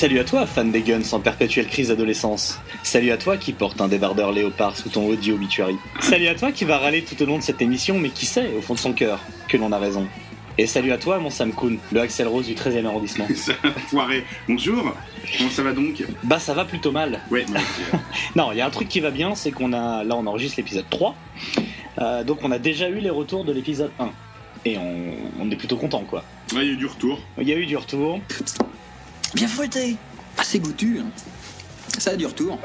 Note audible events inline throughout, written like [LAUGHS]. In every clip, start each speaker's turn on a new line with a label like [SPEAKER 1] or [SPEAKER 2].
[SPEAKER 1] Salut à toi, fan des guns en perpétuelle crise d'adolescence. Salut à toi qui porte un débardeur léopard sous ton audio obituary. Salut à toi qui va râler tout au long de cette émission, mais qui sait, au fond de son cœur, que l'on a raison. Et salut à toi, mon Sam Kuhn, le Axel Rose du 13e arrondissement. [LAUGHS]
[SPEAKER 2] Ça foiré. Bonjour, comment ça va donc
[SPEAKER 1] Bah, ça va plutôt mal.
[SPEAKER 2] Ouais, [LAUGHS]
[SPEAKER 1] Non, il y a un truc qui va bien, c'est qu'on a. Là, on enregistre l'épisode 3. Euh, donc, on a déjà eu les retours de l'épisode 1. Et on, on est plutôt content, quoi.
[SPEAKER 2] ouais, il y a eu du retour.
[SPEAKER 1] Il y a eu du retour.
[SPEAKER 3] Bien fouetté. Assez goûtu. hein. Ça a du retour.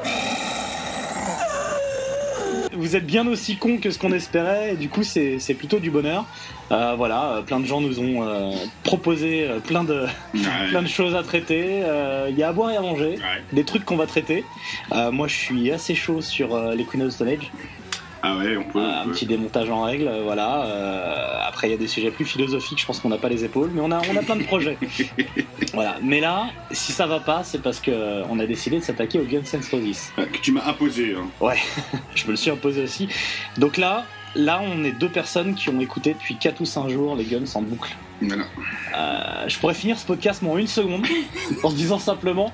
[SPEAKER 1] Vous êtes bien aussi con que ce qu'on espérait, et du coup, c'est c'est plutôt du bonheur. Euh, voilà, euh, plein de gens nous ont euh, proposé plein de,
[SPEAKER 2] Ouais. [LAUGHS]
[SPEAKER 1] plein de choses à traiter. Euh, Il y a à boire et à manger,
[SPEAKER 2] Ouais.
[SPEAKER 1] des trucs qu'on va traiter. Euh, moi, je suis assez chaud sur euh, les Queen of the Stone Age.
[SPEAKER 2] Ah ouais, on peut.
[SPEAKER 1] Euh,
[SPEAKER 2] on
[SPEAKER 1] un
[SPEAKER 2] peut.
[SPEAKER 1] petit démontage en règle, voilà. Euh, après, il y a des sujets plus philosophiques, je pense qu'on n'a pas les épaules, mais on a, on a plein de projets. [LAUGHS] voilà. Mais là, si ça va pas, c'est parce que euh, on a décidé de s'attaquer au Guns N' Roses.
[SPEAKER 2] Ah, Que tu m'as imposé. Hein.
[SPEAKER 1] Ouais, [LAUGHS] je me le suis imposé aussi. Donc là, là, on est deux personnes qui ont écouté depuis 4 ou 5 jours les Guns en boucle.
[SPEAKER 2] Voilà.
[SPEAKER 1] Euh, je pourrais finir ce podcast en une seconde [LAUGHS] en se disant simplement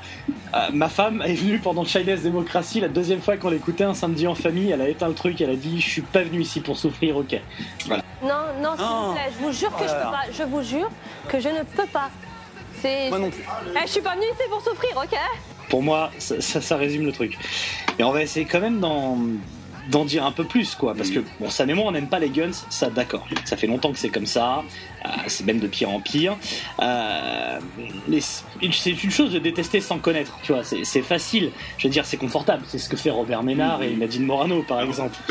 [SPEAKER 1] euh, ma femme est venue pendant Chinese Democracy la deuxième fois qu'on l'écoutait un samedi en famille elle a éteint le truc elle a dit je suis pas venu ici pour souffrir ok
[SPEAKER 4] Non, non, s'il
[SPEAKER 1] Oh.
[SPEAKER 4] vous plaît, je vous jure que je peux pas. Je vous jure que je ne peux pas. C'est.
[SPEAKER 1] moi non plus
[SPEAKER 4] Eh, je suis pas venue ici pour souffrir, ok
[SPEAKER 1] pour moi ça, ça- ça résume le truc et on va essayer quand même d'en d'en dire un peu plus quoi. Parce que bon Sam et moi on n'aime pas les guns ça d'accord. Ça fait longtemps que c'est comme ça. Euh, c'est même de pire en pire. Euh, c'est une chose de détester sans connaître tu vois. C'est facile. Je veux dire c'est confortable. C'est ce que fait Robert Ménard et Nadine Morano par exemple. [LAUGHS]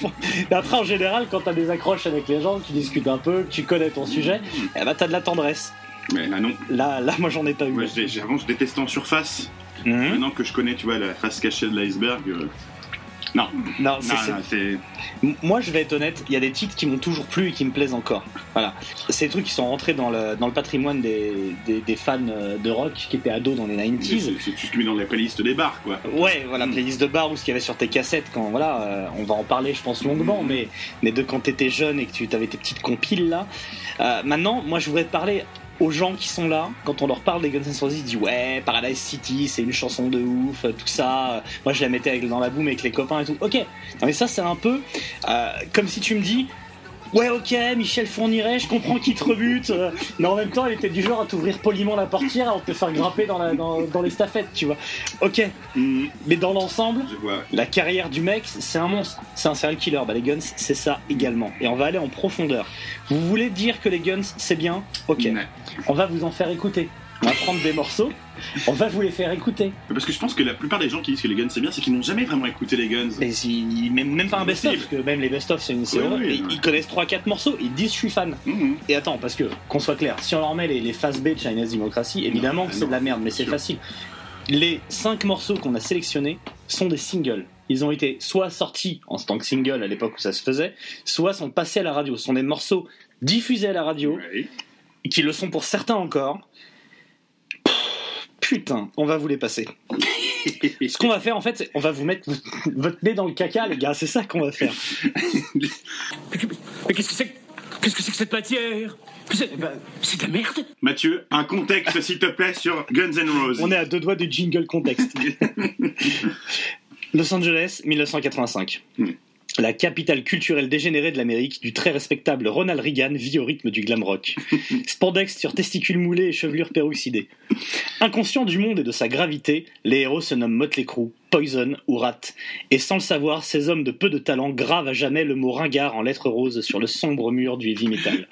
[SPEAKER 1] Font- mais après en général quand t'as des accroches avec les gens tu discutes un peu tu connais ton sujet eh ben t'as de la tendresse.
[SPEAKER 2] Mais là, non.
[SPEAKER 1] là là moi j'en ai pas eu.
[SPEAKER 2] Moi, avant, je détestais en surface. Maintenant que je connais, tu vois, la face cachée de l'iceberg. euh, Non,
[SPEAKER 1] non, c'est- Moi, je vais être honnête, il y a des titres qui m'ont toujours plu et qui me plaisent encore. Voilà. C'est des trucs qui sont rentrés dans le, dans le patrimoine des, des, des fans euh, de rock qui étaient ados dans les 90s.
[SPEAKER 2] C'est tu te mets dans la playlist des bars, quoi.
[SPEAKER 1] Ouais, voilà, playlist de bar ou ce qu'il y avait sur tes cassettes quand, voilà, euh, on va en parler, je pense, longuement, mais, mais de quand t'étais jeune et que tu avais tes petites compiles là. Euh, maintenant, moi, je voudrais te parler aux gens qui sont là, quand on leur parle des Guns N' Roses, ils disent ouais, Paradise City, c'est une chanson de ouf, tout ça. Moi, je la mettais dans la boum avec les copains et tout. Ok, non, mais ça, c'est un peu euh, comme si tu me dis. Ouais, ok, Michel Fourniret, je comprends qu'il te rebute, mais en même temps, il était du genre à t'ouvrir poliment la portière avant de te faire grimper dans, la, dans, dans les staffettes, tu vois. Ok,
[SPEAKER 2] Mhm,
[SPEAKER 1] mais dans l'ensemble, la carrière du mec, c'est un monstre, c'est un serial killer. Bah, les Guns, c'est ça également. Et on va aller en profondeur. Vous voulez dire que les Guns, c'est bien? Ok, on va vous en faire écouter. On va prendre des morceaux, on va vous les faire écouter.
[SPEAKER 2] Parce que je pense que la plupart des gens qui disent que les guns c'est bien, c'est qu'ils n'ont jamais vraiment écouté les guns.
[SPEAKER 1] Mais si, même, même pas un best-of, parce que même les best-of, c'est une série.
[SPEAKER 2] Oui, oui,
[SPEAKER 1] et
[SPEAKER 2] oui.
[SPEAKER 1] Ils connaissent 3-4 morceaux, ils disent je suis fan.
[SPEAKER 2] Mhm.
[SPEAKER 1] Et attends, parce que, qu'on soit clair, si on leur met les, les phases B de Chinese Democracy, évidemment
[SPEAKER 2] Non,
[SPEAKER 1] que
[SPEAKER 2] non,
[SPEAKER 1] c'est de la merde, mais c'est facile. Les 5 morceaux qu'on a sélectionnés sont des singles. Ils ont été soit sortis en tant que single à l'époque où ça se faisait, soit sont passés à la radio. Ce sont des morceaux diffusés à la radio, qui le sont pour certains encore. Putain, on va vous les passer. Ce qu'on va faire en fait, c'est on va vous mettre [LAUGHS] votre nez dans le caca, les gars. C'est ça qu'on va faire.
[SPEAKER 5] Mais qu'est-ce que c'est que- Qu'est-ce que c'est que cette matière? C'est ben, c'est de la merde
[SPEAKER 2] Mathieu, un contexte s'il te plaît sur Guns N' Roses.
[SPEAKER 1] On est à deux doigts du jingle contexte. [LAUGHS] Los Angeles, 1985. La capitale culturelle dégénérée de l'Amérique du très respectable Ronald Reagan vit au rythme du glam rock. [LAUGHS] Spandex sur testicules moulés et chevelure peroxydée. Inconscient du monde et de sa gravité, les héros se nomment Motley Crue, Poison ou Rat. Et sans le savoir, ces hommes de peu de talent gravent à jamais le mot ringard en lettres roses sur le sombre mur du heavy metal.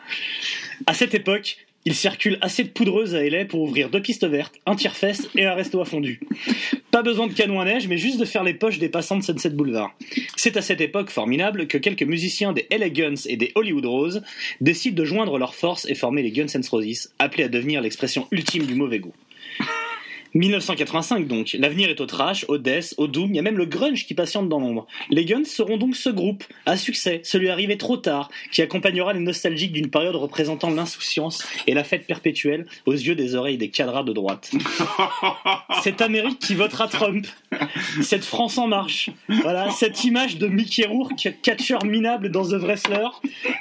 [SPEAKER 1] À cette époque, il circule assez de poudreuse à LA pour ouvrir deux pistes vertes, un tire-fesse et un resto à fondu. Pas besoin de canon à neige, mais juste de faire les poches des passants de Sunset Boulevard. C'est à cette époque formidable que quelques musiciens des LA Guns et des Hollywood Rose décident de joindre leurs forces et former les Guns N' Roses, appelés à devenir l'expression ultime du mauvais goût. 1985 donc, l'avenir est au trash, au death, au doom, il y a même le grunge qui patiente dans l'ombre. Les Guns seront donc ce groupe, à succès, celui arrivé trop tard, qui accompagnera les nostalgiques d'une période représentant l'insouciance et la fête perpétuelle aux yeux des oreilles des cadras de droite. [LAUGHS] Cette Amérique qui votera Trump, cette France en marche, voilà, cette image de Mickey Rourke, catcheur minable dans The Wrestler,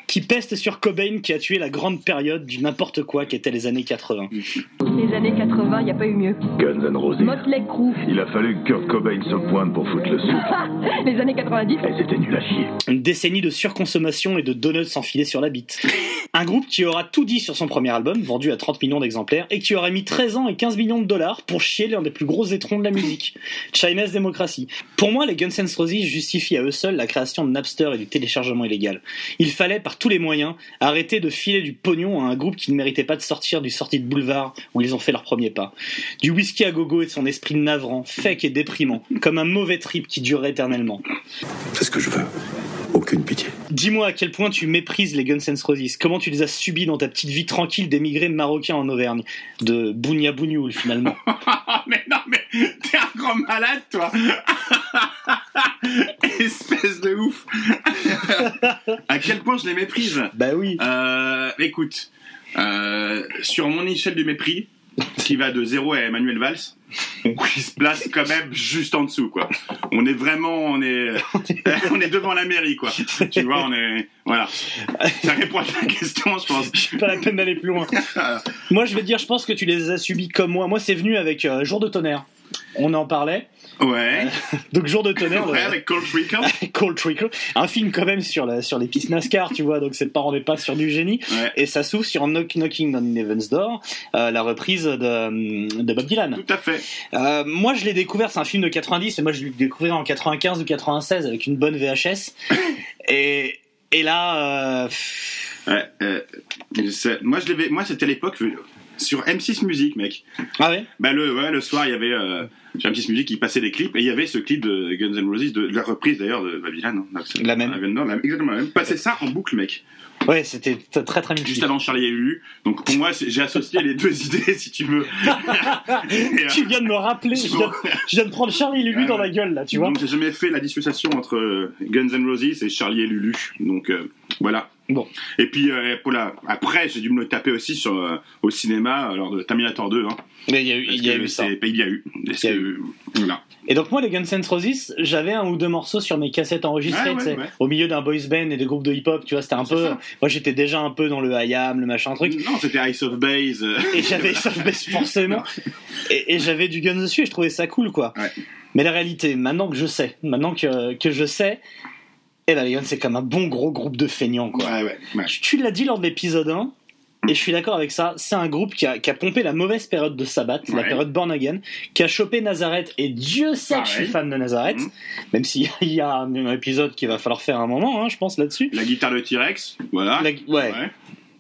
[SPEAKER 1] qui peste sur Cobain qui a tué la grande période du n'importe quoi qu'étaient les années 80.
[SPEAKER 6] Les années 80, il n'y a pas eu mieux.
[SPEAKER 7] Guns N' Roses.
[SPEAKER 6] Motley Crue.
[SPEAKER 7] Il a fallu que Kurt Cobain se pointe pour foutre le souffle. [LAUGHS]
[SPEAKER 6] Les années 90.
[SPEAKER 7] Elles étaient nulles à chier.
[SPEAKER 1] Une décennie de surconsommation et de donuts s'enfiler sur la bite. Un groupe qui aura tout dit sur son premier album, vendu à 30 millions d'exemplaires, et qui aura mis 13 ans et 15 millions de dollars pour chier l'un des plus gros étrons de la musique. Chinese Democracy. Pour moi, les Guns N' Roses justifient à eux seuls la création de Napster et du téléchargement illégal. Il fallait, par tous les moyens, arrêter de filer du pognon à un groupe qui ne méritait pas de sortir du sortie de boulevard où ils ont fait leur premier pas. Du whisky à gogo et de son esprit navrant, fake et déprimant, comme un mauvais trip qui durerait éternellement.
[SPEAKER 7] C'est ce que je veux. Aucune pitié.
[SPEAKER 1] Dis-moi à quel point tu méprises les Guns N' Roses. Comment tu les as subis dans ta petite vie tranquille d'émigré marocain en Auvergne. De Bounia Bougnoul, finalement? [LAUGHS]
[SPEAKER 2] mais non, mais t'es un grand malade, toi [LAUGHS] Espèce de ouf À quel point je les méprise?
[SPEAKER 1] Bah oui.
[SPEAKER 2] Euh, écoute, euh, sur mon échelle de mépris, qui va de 0 à Emmanuel Valls, il se place quand même juste en dessous, quoi. On est vraiment, on est, [LAUGHS] on est devant la mairie, quoi. Tu vois, on est, voilà. Ça répond à ta question, je pense.
[SPEAKER 1] Pas la peine d'aller plus loin. [LAUGHS] moi, je vais te dire, je pense que tu les as subis comme moi. Moi, c'est venu avec euh, Jour de tonnerre. On en parlait.
[SPEAKER 2] Ouais. [LAUGHS]
[SPEAKER 1] Donc Jour de tonnerre.
[SPEAKER 2] Ouais,
[SPEAKER 1] le-
[SPEAKER 2] avec Cold Trickle. [LAUGHS]
[SPEAKER 1] Cold Trickle, un film quand même sur la, sur les pistes NASCAR, tu vois, donc c'est pas on n'est pas sur du génie.
[SPEAKER 2] Ouais.
[SPEAKER 1] Et ça s'ouvre sur Knock Knocking on Heaven's Door, euh, la reprise de, de Bob Dylan.
[SPEAKER 2] Tout à fait.
[SPEAKER 1] Euh, moi, je l'ai découvert, c'est un film de 90, et moi, je l'ai découvert en 95 ou 96 avec une bonne VHS. [COUGHS] et, et là, euh,
[SPEAKER 2] Ouais, euh, moi, je moi, c'était l'époque euh, sur M6 Musique, mec.
[SPEAKER 1] ah ouais,
[SPEAKER 2] Bah le, ouais, le soir, il y avait euh, sur M6 Musique qui passait des clips et il y avait ce clip de Guns N' Roses, de, de la reprise d'ailleurs de Babylon. hein,
[SPEAKER 1] La même.
[SPEAKER 2] La- exactement la même. Passait ça en boucle, mec.
[SPEAKER 1] ouais, c'était très très.
[SPEAKER 2] Juste avant Charlie et Lulu. Donc pour moi, j'ai associé les deux [LAUGHS] idées, si tu veux. Et, [LAUGHS]
[SPEAKER 1] Tu viens de me rappeler, je viens, je viens de prendre Charlie et Lulu dans la gueule là, tu vois.
[SPEAKER 2] Donc j'ai jamais fait la dissociation entre euh, Guns N' Roses et Charlie et Lulu. Donc euh, voilà.
[SPEAKER 1] Bon.
[SPEAKER 2] Et puis euh, pour la... après, j'ai dû me le taper aussi sur, euh, au cinéma lors de Terminator 2. Hein,
[SPEAKER 1] Mais il y a eu, il y a eu ça.
[SPEAKER 2] Il y a eu.
[SPEAKER 1] Y a
[SPEAKER 2] voilà.
[SPEAKER 1] Et donc moi les Guns N' Roses, j'avais un ou deux morceaux sur mes cassettes enregistrées,
[SPEAKER 2] Ouais, ouais,
[SPEAKER 1] tu sais,
[SPEAKER 2] ouais.
[SPEAKER 1] au milieu d'un boys band et des groupes de hip-hop, tu vois, c'était un peu.
[SPEAKER 2] ça.
[SPEAKER 1] Moi j'étais déjà un peu dans le IAM, le machin truc.
[SPEAKER 2] Non, c'était Ice of Base. euh,
[SPEAKER 1] Et j'avais ça [LAUGHS] forcément. Et, et j'avais du Guns dessus et je trouvais ça cool quoi. Mais la réalité, maintenant que je sais, maintenant que, que je sais, ben les Guns c'est comme un bon gros groupe de feignants quoi.
[SPEAKER 2] Ouais, ouais, ouais.
[SPEAKER 1] Tu, tu l'as dit lors de l'épisode 1. Et je suis d'accord avec ça, c'est un groupe qui a, qui a pompé la mauvaise période de Sabbath, la période Born Again, qui a chopé Nazareth, et Dieu sait que je suis
[SPEAKER 2] Pareil.
[SPEAKER 1] fan de Nazareth,
[SPEAKER 2] Mhm.
[SPEAKER 1] même s'il y a un épisode qu'il va falloir faire un moment, hein, je pense, là-dessus.
[SPEAKER 2] La guitare de T-Rex, voilà.
[SPEAKER 1] La- ouais.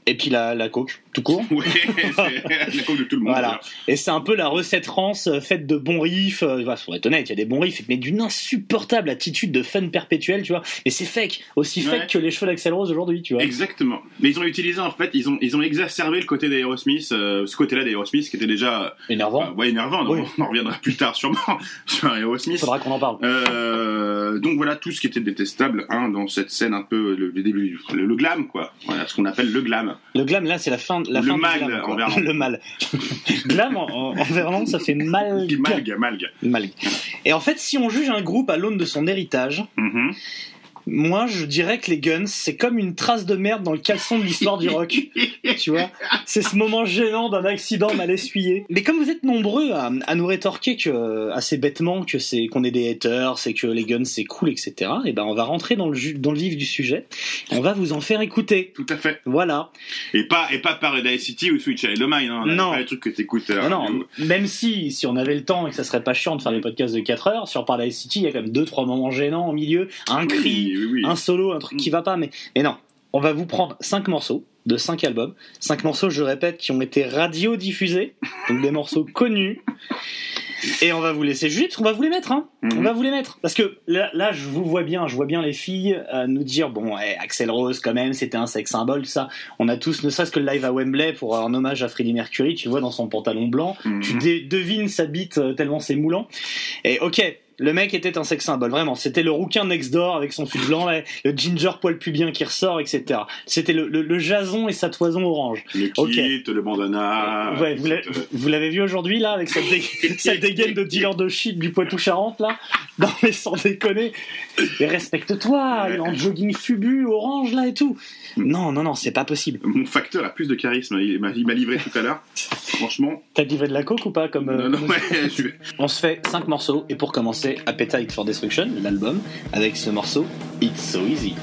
[SPEAKER 1] Et puis la, la coke, tout court. [LAUGHS]
[SPEAKER 2] C'est la coupe de tout le monde.
[SPEAKER 1] Voilà. Et c'est un peu la recette rance euh, faite de bons riffs. Euh, bah, faut être honnête, il y a des bons riffs, mais d'une insupportable attitude de fun perpétuel, tu vois. Et c'est fake, aussi
[SPEAKER 2] Ouais.
[SPEAKER 1] fake que les cheveux d'Axel Rose aujourd'hui, tu vois.
[SPEAKER 2] Exactement. Mais ils ont utilisé en fait, ils ont ils ont exacerbé le côté d'Aerosmith, euh, ce côté-là d'Aerosmith qui était déjà
[SPEAKER 1] Énervant.
[SPEAKER 2] euh, ouais énervant. donc
[SPEAKER 1] Oui.
[SPEAKER 2] On en reviendra plus tard sûrement [LAUGHS] sur Aerosmith.
[SPEAKER 1] Faudra qu'on en parle.
[SPEAKER 2] Euh, donc voilà tout ce qui était détestable hein, dans cette scène un peu le, le le, le glam quoi. Voilà ce qu'on appelle le glam.
[SPEAKER 1] Le glam, là, c'est la fin, la
[SPEAKER 2] Le
[SPEAKER 1] fin
[SPEAKER 2] mal
[SPEAKER 1] du glam,
[SPEAKER 2] en verlan. [LAUGHS]
[SPEAKER 1] Le mal. glam en, en, verlan, ça fait mal.
[SPEAKER 2] Malgue malgue.
[SPEAKER 1] Mal. Et en fait, si on juge un groupe à l'aune de son héritage,
[SPEAKER 2] Mhm.
[SPEAKER 1] Moi, je dirais que les Guns, c'est comme une trace de merde dans le caleçon de l'histoire du rock. [LAUGHS] tu vois? C'est ce moment gênant d'un accident mal essuyé. Mais comme vous êtes nombreux à, à nous rétorquer que, assez bêtement que c'est qu'on est des haters, c'est que les Guns c'est cool, etc. Et ben, on va rentrer dans le, dans le vif du sujet. On va vous en faire écouter.
[SPEAKER 2] Tout à fait.
[SPEAKER 1] Voilà.
[SPEAKER 2] Et pas et pas Paradise City ou Switch Child of Mine. Hein,
[SPEAKER 1] Non.
[SPEAKER 2] Pas les trucs que t'écoutes. euh,
[SPEAKER 1] Non, non, même si, si on avait le temps et que ça serait pas chiant de faire des podcasts de 4 heures, sur Paradise City, il y a quand même deux, trois moments gênants au milieu, un cri,
[SPEAKER 2] Oui, oui, oui.
[SPEAKER 1] un solo, un truc qui va pas, mais, mais non. On va vous prendre cinq morceaux de cinq albums. Cinq morceaux, je répète, qui ont été radiodiffusés. Donc des morceaux [LAUGHS] connus. Et on va vous laisser juger, parce qu'on va vous les mettre, hein.
[SPEAKER 2] Mhm.
[SPEAKER 1] On va vous les mettre. Parce que là, là, je vous vois bien, je vois bien les filles euh, nous dire, bon, Axel Rose, quand même, c'était un sex symbole, tout ça. On a tous, ne serait-ce que le live à Wembley pour un hommage à Freddie Mercury, tu vois, dans son pantalon blanc.
[SPEAKER 2] Mhm.
[SPEAKER 1] Tu devines sa bite euh, tellement c'est moulant. Et ok. Le mec était un sex symbole, vraiment. C'était le rouquin next door avec son fil blanc, là, le ginger poil pubien qui ressort, etc. C'était le, le- le jason et sa toison orange.
[SPEAKER 2] Le kit, le bandana.
[SPEAKER 1] Ouais, vous l'avez- vu aujourd'hui là avec cette, dé- [LAUGHS] cette dégaine de dealer de shit du Poitou-Charentes là? Non mais sans déconner. Mais respecte-toi, en jogging fubu, orange là et tout. Non, non, non, c'est pas possible.
[SPEAKER 2] Mon facteur a plus de charisme. Il m'a livré tout à l'heure. [LAUGHS] Franchement.
[SPEAKER 1] T'as livré de la coke ou pas comme euh,
[SPEAKER 2] non, non,
[SPEAKER 1] comme-
[SPEAKER 2] ouais, je-
[SPEAKER 1] On se fait 5 morceaux et pour commencer, Appetite for Destruction, l'album, avec ce morceau
[SPEAKER 8] It's So Easy.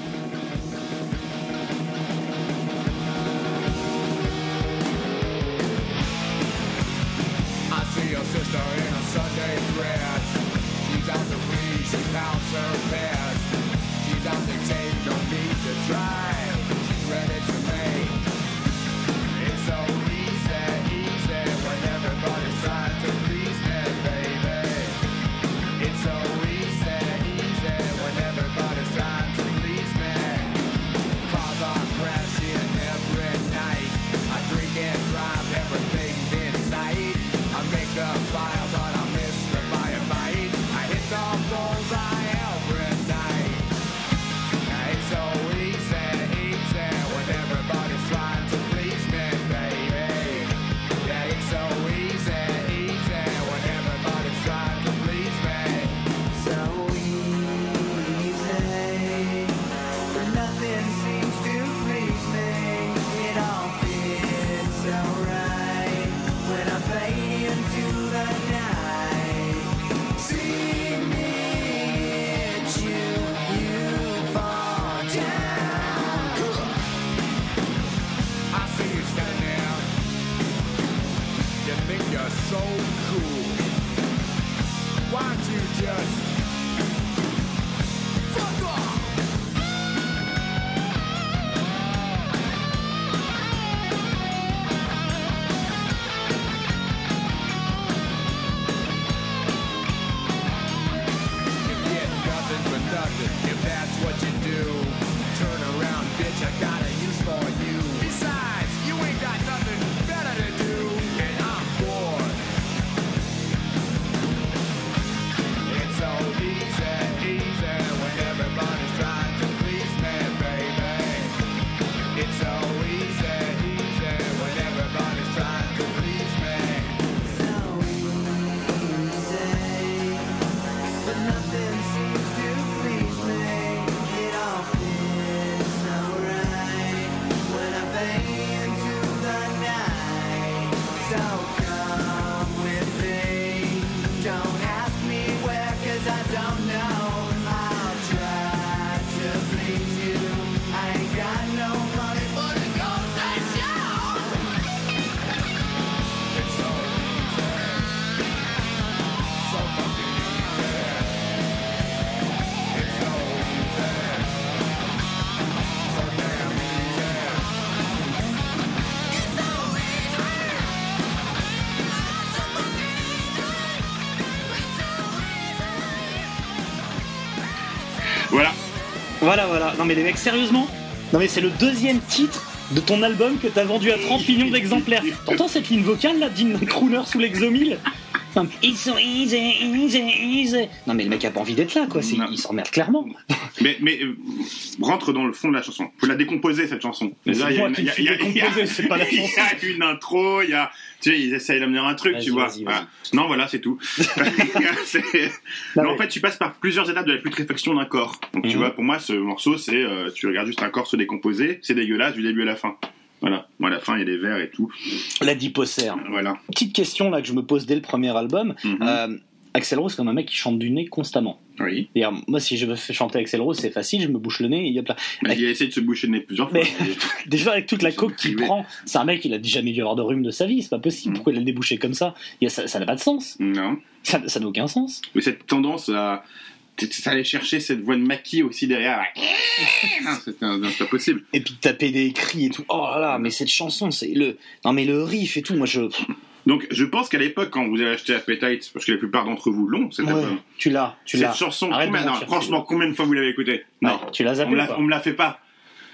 [SPEAKER 2] Voilà,
[SPEAKER 1] voilà. Non mais les mecs, sérieusement Non mais c'est le deuxième titre de ton album que t'as vendu à 30 millions d'exemplaires. T'entends cette ligne vocale là d'une crooner sous l'exomile Non, mais It's so easy, easy, easy. Non mais le mec a pas envie d'être là quoi, il s'emmerde clairement.
[SPEAKER 2] Mais, mais euh, rentre dans le fond de la chanson. Faut la décomposer cette chanson.
[SPEAKER 1] C'est pas la [LAUGHS]
[SPEAKER 2] Il y
[SPEAKER 1] chanson.
[SPEAKER 2] a une intro, il y a, tu sais, ils essayent d'amener un truc, tu vois. Non, voilà, c'est tout. [LAUGHS] [LAUGHS] C'est-
[SPEAKER 1] Non,
[SPEAKER 2] mais en fait, tu passes par plusieurs étapes de la putréfaction d'un corps. Donc, tu
[SPEAKER 1] Mhm.
[SPEAKER 2] vois, pour moi, ce morceau, c'est, euh, tu regardes juste un corps se décomposer, c'est dégueulasse du début à la fin. Voilà. Moi, à la fin, il y a des vers et tout.
[SPEAKER 1] La dipocère.
[SPEAKER 2] Voilà.
[SPEAKER 1] Petite question là que je me pose dès le premier album.
[SPEAKER 2] Mhm.
[SPEAKER 1] Euh, Axel Rose comme un mec qui chante du nez constamment.
[SPEAKER 2] Oui.
[SPEAKER 1] C'est-à-dire, moi si je veux chanter Axel Rose, c'est facile, je me bouche le nez et hop là.
[SPEAKER 2] Mais il a essayé de se boucher le nez plusieurs fois.
[SPEAKER 1] Mais- [LAUGHS] Déjà avec toute la [LAUGHS] coke qu'il prend, c'est un mec il a jamais dû avoir de rhume de sa vie, c'est pas possible.
[SPEAKER 2] Mhm.
[SPEAKER 1] Pourquoi il a débouché comme ça? Il y a- Ça n'a pas de sens.
[SPEAKER 2] Non.
[SPEAKER 1] Ça n'a aucun sens.
[SPEAKER 2] Mais cette tendance à. t- t- aller chercher cette voix de maquis aussi derrière. [LAUGHS] Un- c'est pas possible.
[SPEAKER 1] Et puis taper des cris et tout. Oh là là, mais cette chanson, c'est le. Non mais le riff et tout, moi je.
[SPEAKER 2] Donc, je pense qu'à l'époque, quand vous avez acheté Appetite, parce que la plupart d'entre vous l'ont, cet
[SPEAKER 1] Ouais, tu l'as, tu
[SPEAKER 2] Cette
[SPEAKER 1] l'as.
[SPEAKER 2] chanson,
[SPEAKER 1] Arrête de
[SPEAKER 2] combien- non, franchement, combien de fois vous l'avez écouté Non,
[SPEAKER 1] Ouais, tu l'as
[SPEAKER 2] on on me la fait pas.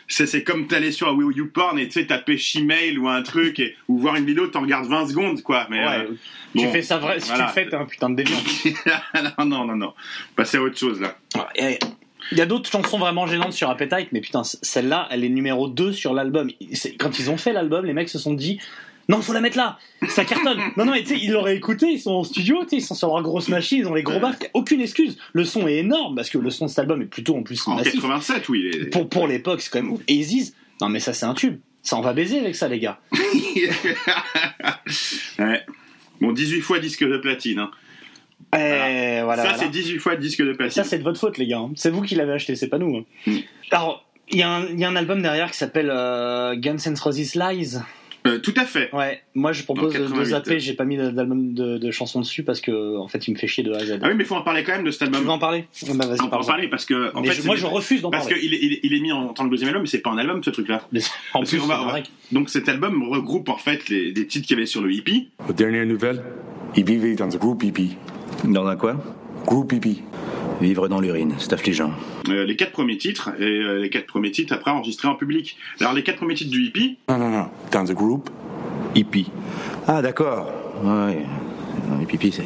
[SPEAKER 2] C'est, comme t'aller sur Will You Porn et tu sais taper Shemale ou un truc et, ou voir une vidéo, t'en regardes 20 secondes quoi. Mais
[SPEAKER 1] Ouais,
[SPEAKER 2] euh,
[SPEAKER 1] tu
[SPEAKER 2] bon,
[SPEAKER 1] fais ça vrai, si
[SPEAKER 2] voilà.
[SPEAKER 1] tu le fais, t'es un putain de déviant. [LAUGHS]
[SPEAKER 2] non non non non. Passez à autre chose là.
[SPEAKER 1] Et Il y a d'autres chansons vraiment gênantes sur Appetite, mais putain, celle-là, elle est numéro 2 sur l'album. Quand ils ont fait l'album, les mecs se sont dit Non, faut la mettre là Ça cartonne [LAUGHS] Non, non, mais tu sais, ils l'auraient écouté, ils sont en studio, tu sais, ils sont sur leur grosse machine, ils ont les gros a aucune excuse. Le son est énorme, parce que le son de cet album est plutôt en plus
[SPEAKER 2] En
[SPEAKER 1] massif.
[SPEAKER 2] 87 oui. il est-
[SPEAKER 1] Pour, pour l'époque, c'est quand même ouf. Et ils disent Non, mais ça, c'est un tube. Ça, on va baiser avec ça, les gars. [LAUGHS]
[SPEAKER 2] ouais. Bon 18 fois disque de platine. hein.
[SPEAKER 1] Et voilà.
[SPEAKER 2] ça
[SPEAKER 1] voilà.
[SPEAKER 2] c'est 18 fois disque de platine.
[SPEAKER 1] Ça, c'est de votre faute, les gars. hein. C'est vous qui l'avez acheté, c'est pas nous. hein.
[SPEAKER 2] Mm.
[SPEAKER 1] Alors, il y, a un- il y a un album derrière qui s'appelle euh, Guns N' Roses Lies.
[SPEAKER 2] Euh, tout à fait.
[SPEAKER 1] Ouais, moi je propose de- de
[SPEAKER 2] 88.
[SPEAKER 1] zapper, j'ai pas mis d'album de, de chansons dessus parce que en fait il me fait chier de A à Z.
[SPEAKER 2] Ah oui mais faut en parler quand même de cet
[SPEAKER 1] Tu
[SPEAKER 2] album.
[SPEAKER 1] veux en parler? Bah vas-y,
[SPEAKER 2] On peut en
[SPEAKER 1] parle
[SPEAKER 2] parler parce que en fait,
[SPEAKER 1] je-
[SPEAKER 2] c'est-
[SPEAKER 1] moi je refuse d'en
[SPEAKER 2] parce
[SPEAKER 1] parler.
[SPEAKER 2] qu'il est, il est- il est mis en tant que deuxième album, mais c'est pas un album ce truc-là. [LAUGHS] Parce. Donc cet album regroupe en fait les, des titres qu'il y avait sur le hippie.
[SPEAKER 9] Aux dernières nouvelles, il vivait dans un groupe hippie.
[SPEAKER 10] Dans un quoi?
[SPEAKER 9] Groupe hippie.
[SPEAKER 10] Vivre dans l'urine, c'est affligeant.
[SPEAKER 2] Euh, les quatre premiers titres et euh, les quatre premiers titres après enregistrés en public. Alors les quatre premiers titres du hippie,
[SPEAKER 9] Non, non, non. Dans un groupe hippie.
[SPEAKER 10] Ah, d'accord. Ouais. Non, Les pipis, c'est.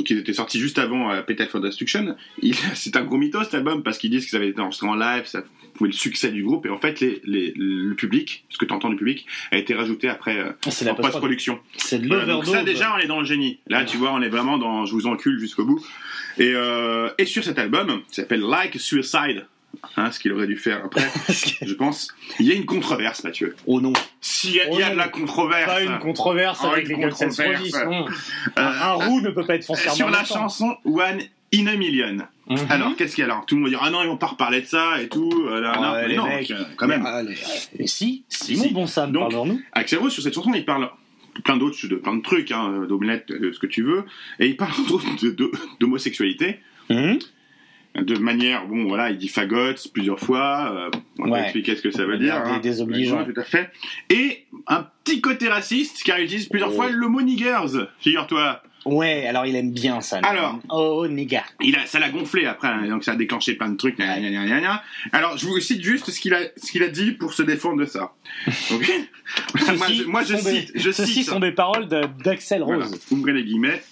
[SPEAKER 2] Donc ils étaient sortis juste avant euh, Appetite for Destruction, [LAUGHS] c'est un gros mytho cet album parce qu'ils disent que ça avait été enregistré en live, ça pouvait le succès du groupe et en fait les, les- le public, ce que tu entends du public, a été rajouté après euh,
[SPEAKER 1] Ah,
[SPEAKER 2] en post-production.
[SPEAKER 1] C'est de
[SPEAKER 2] Voilà, donc
[SPEAKER 1] l'overdose.
[SPEAKER 2] ça déjà on est dans le génie. Là tu vois on est vraiment dans je vous encule jusqu'au bout. Et, euh, et sur cet album qui s'appelle Like Suicide, hein, ce qu'il aurait dû faire après, [LAUGHS] je pense, il y a une controverse Mathieu.
[SPEAKER 1] Oh non.
[SPEAKER 2] S'il y a,
[SPEAKER 1] Oh
[SPEAKER 2] y de la controverse.
[SPEAKER 1] Pas une controverse
[SPEAKER 2] Oh,
[SPEAKER 1] avec
[SPEAKER 2] une
[SPEAKER 1] les
[SPEAKER 2] controverse.
[SPEAKER 1] Non.
[SPEAKER 2] Euh,
[SPEAKER 1] Un, un roux ne peut pas être foncièrement
[SPEAKER 2] sur la chanson One in a Million.
[SPEAKER 1] Mhm.
[SPEAKER 2] Alors, qu'est-ce qu'il y a alors Tout le monde va dire Ah non, ils vont pas reparler de ça et tout. euh, là,
[SPEAKER 1] Ah
[SPEAKER 2] non,
[SPEAKER 1] ouais,
[SPEAKER 2] mais
[SPEAKER 1] les
[SPEAKER 2] non,
[SPEAKER 1] mecs.
[SPEAKER 2] euh, quand même.
[SPEAKER 1] Mais, allez, Et si, si,
[SPEAKER 2] Si.
[SPEAKER 1] mon bon Sam,
[SPEAKER 2] Donc,
[SPEAKER 1] parle-nous.
[SPEAKER 2] Axel Rose, sur cette chanson, il parle plein d'autres, de plein de trucs, hein, d'omelette, de ce que tu veux, et il parle [LAUGHS] autres de- de- manière, bon voilà, il dit fagots plusieurs fois, euh, on va
[SPEAKER 1] Ouais.
[SPEAKER 2] expliquer ce que ça veut dire.
[SPEAKER 1] manière
[SPEAKER 2] hein.
[SPEAKER 1] désobligeante.
[SPEAKER 2] Ouais, tout à fait. Et un petit côté raciste, car il utilise plusieurs
[SPEAKER 1] Oh.
[SPEAKER 2] fois le mot niggers, figure-toi.
[SPEAKER 1] Ouais, alors il aime bien ça.
[SPEAKER 2] Alors.
[SPEAKER 1] Oh, nigga.
[SPEAKER 2] Il a, ça l'a gonflé après, hein, donc ça a déclenché plein de trucs. gna, gna, gna, gna, gna. Alors, je vous cite juste ce qu'il a, ce qu'il a dit pour se défendre de ça. [LAUGHS] Donc, moi, je, moi, je
[SPEAKER 1] sont des-
[SPEAKER 2] cite, je
[SPEAKER 1] Ceci
[SPEAKER 2] cite.
[SPEAKER 1] sont des paroles de- d'Axel
[SPEAKER 2] Voilà,
[SPEAKER 1] Rose.
[SPEAKER 2] ouvrez les guillemets.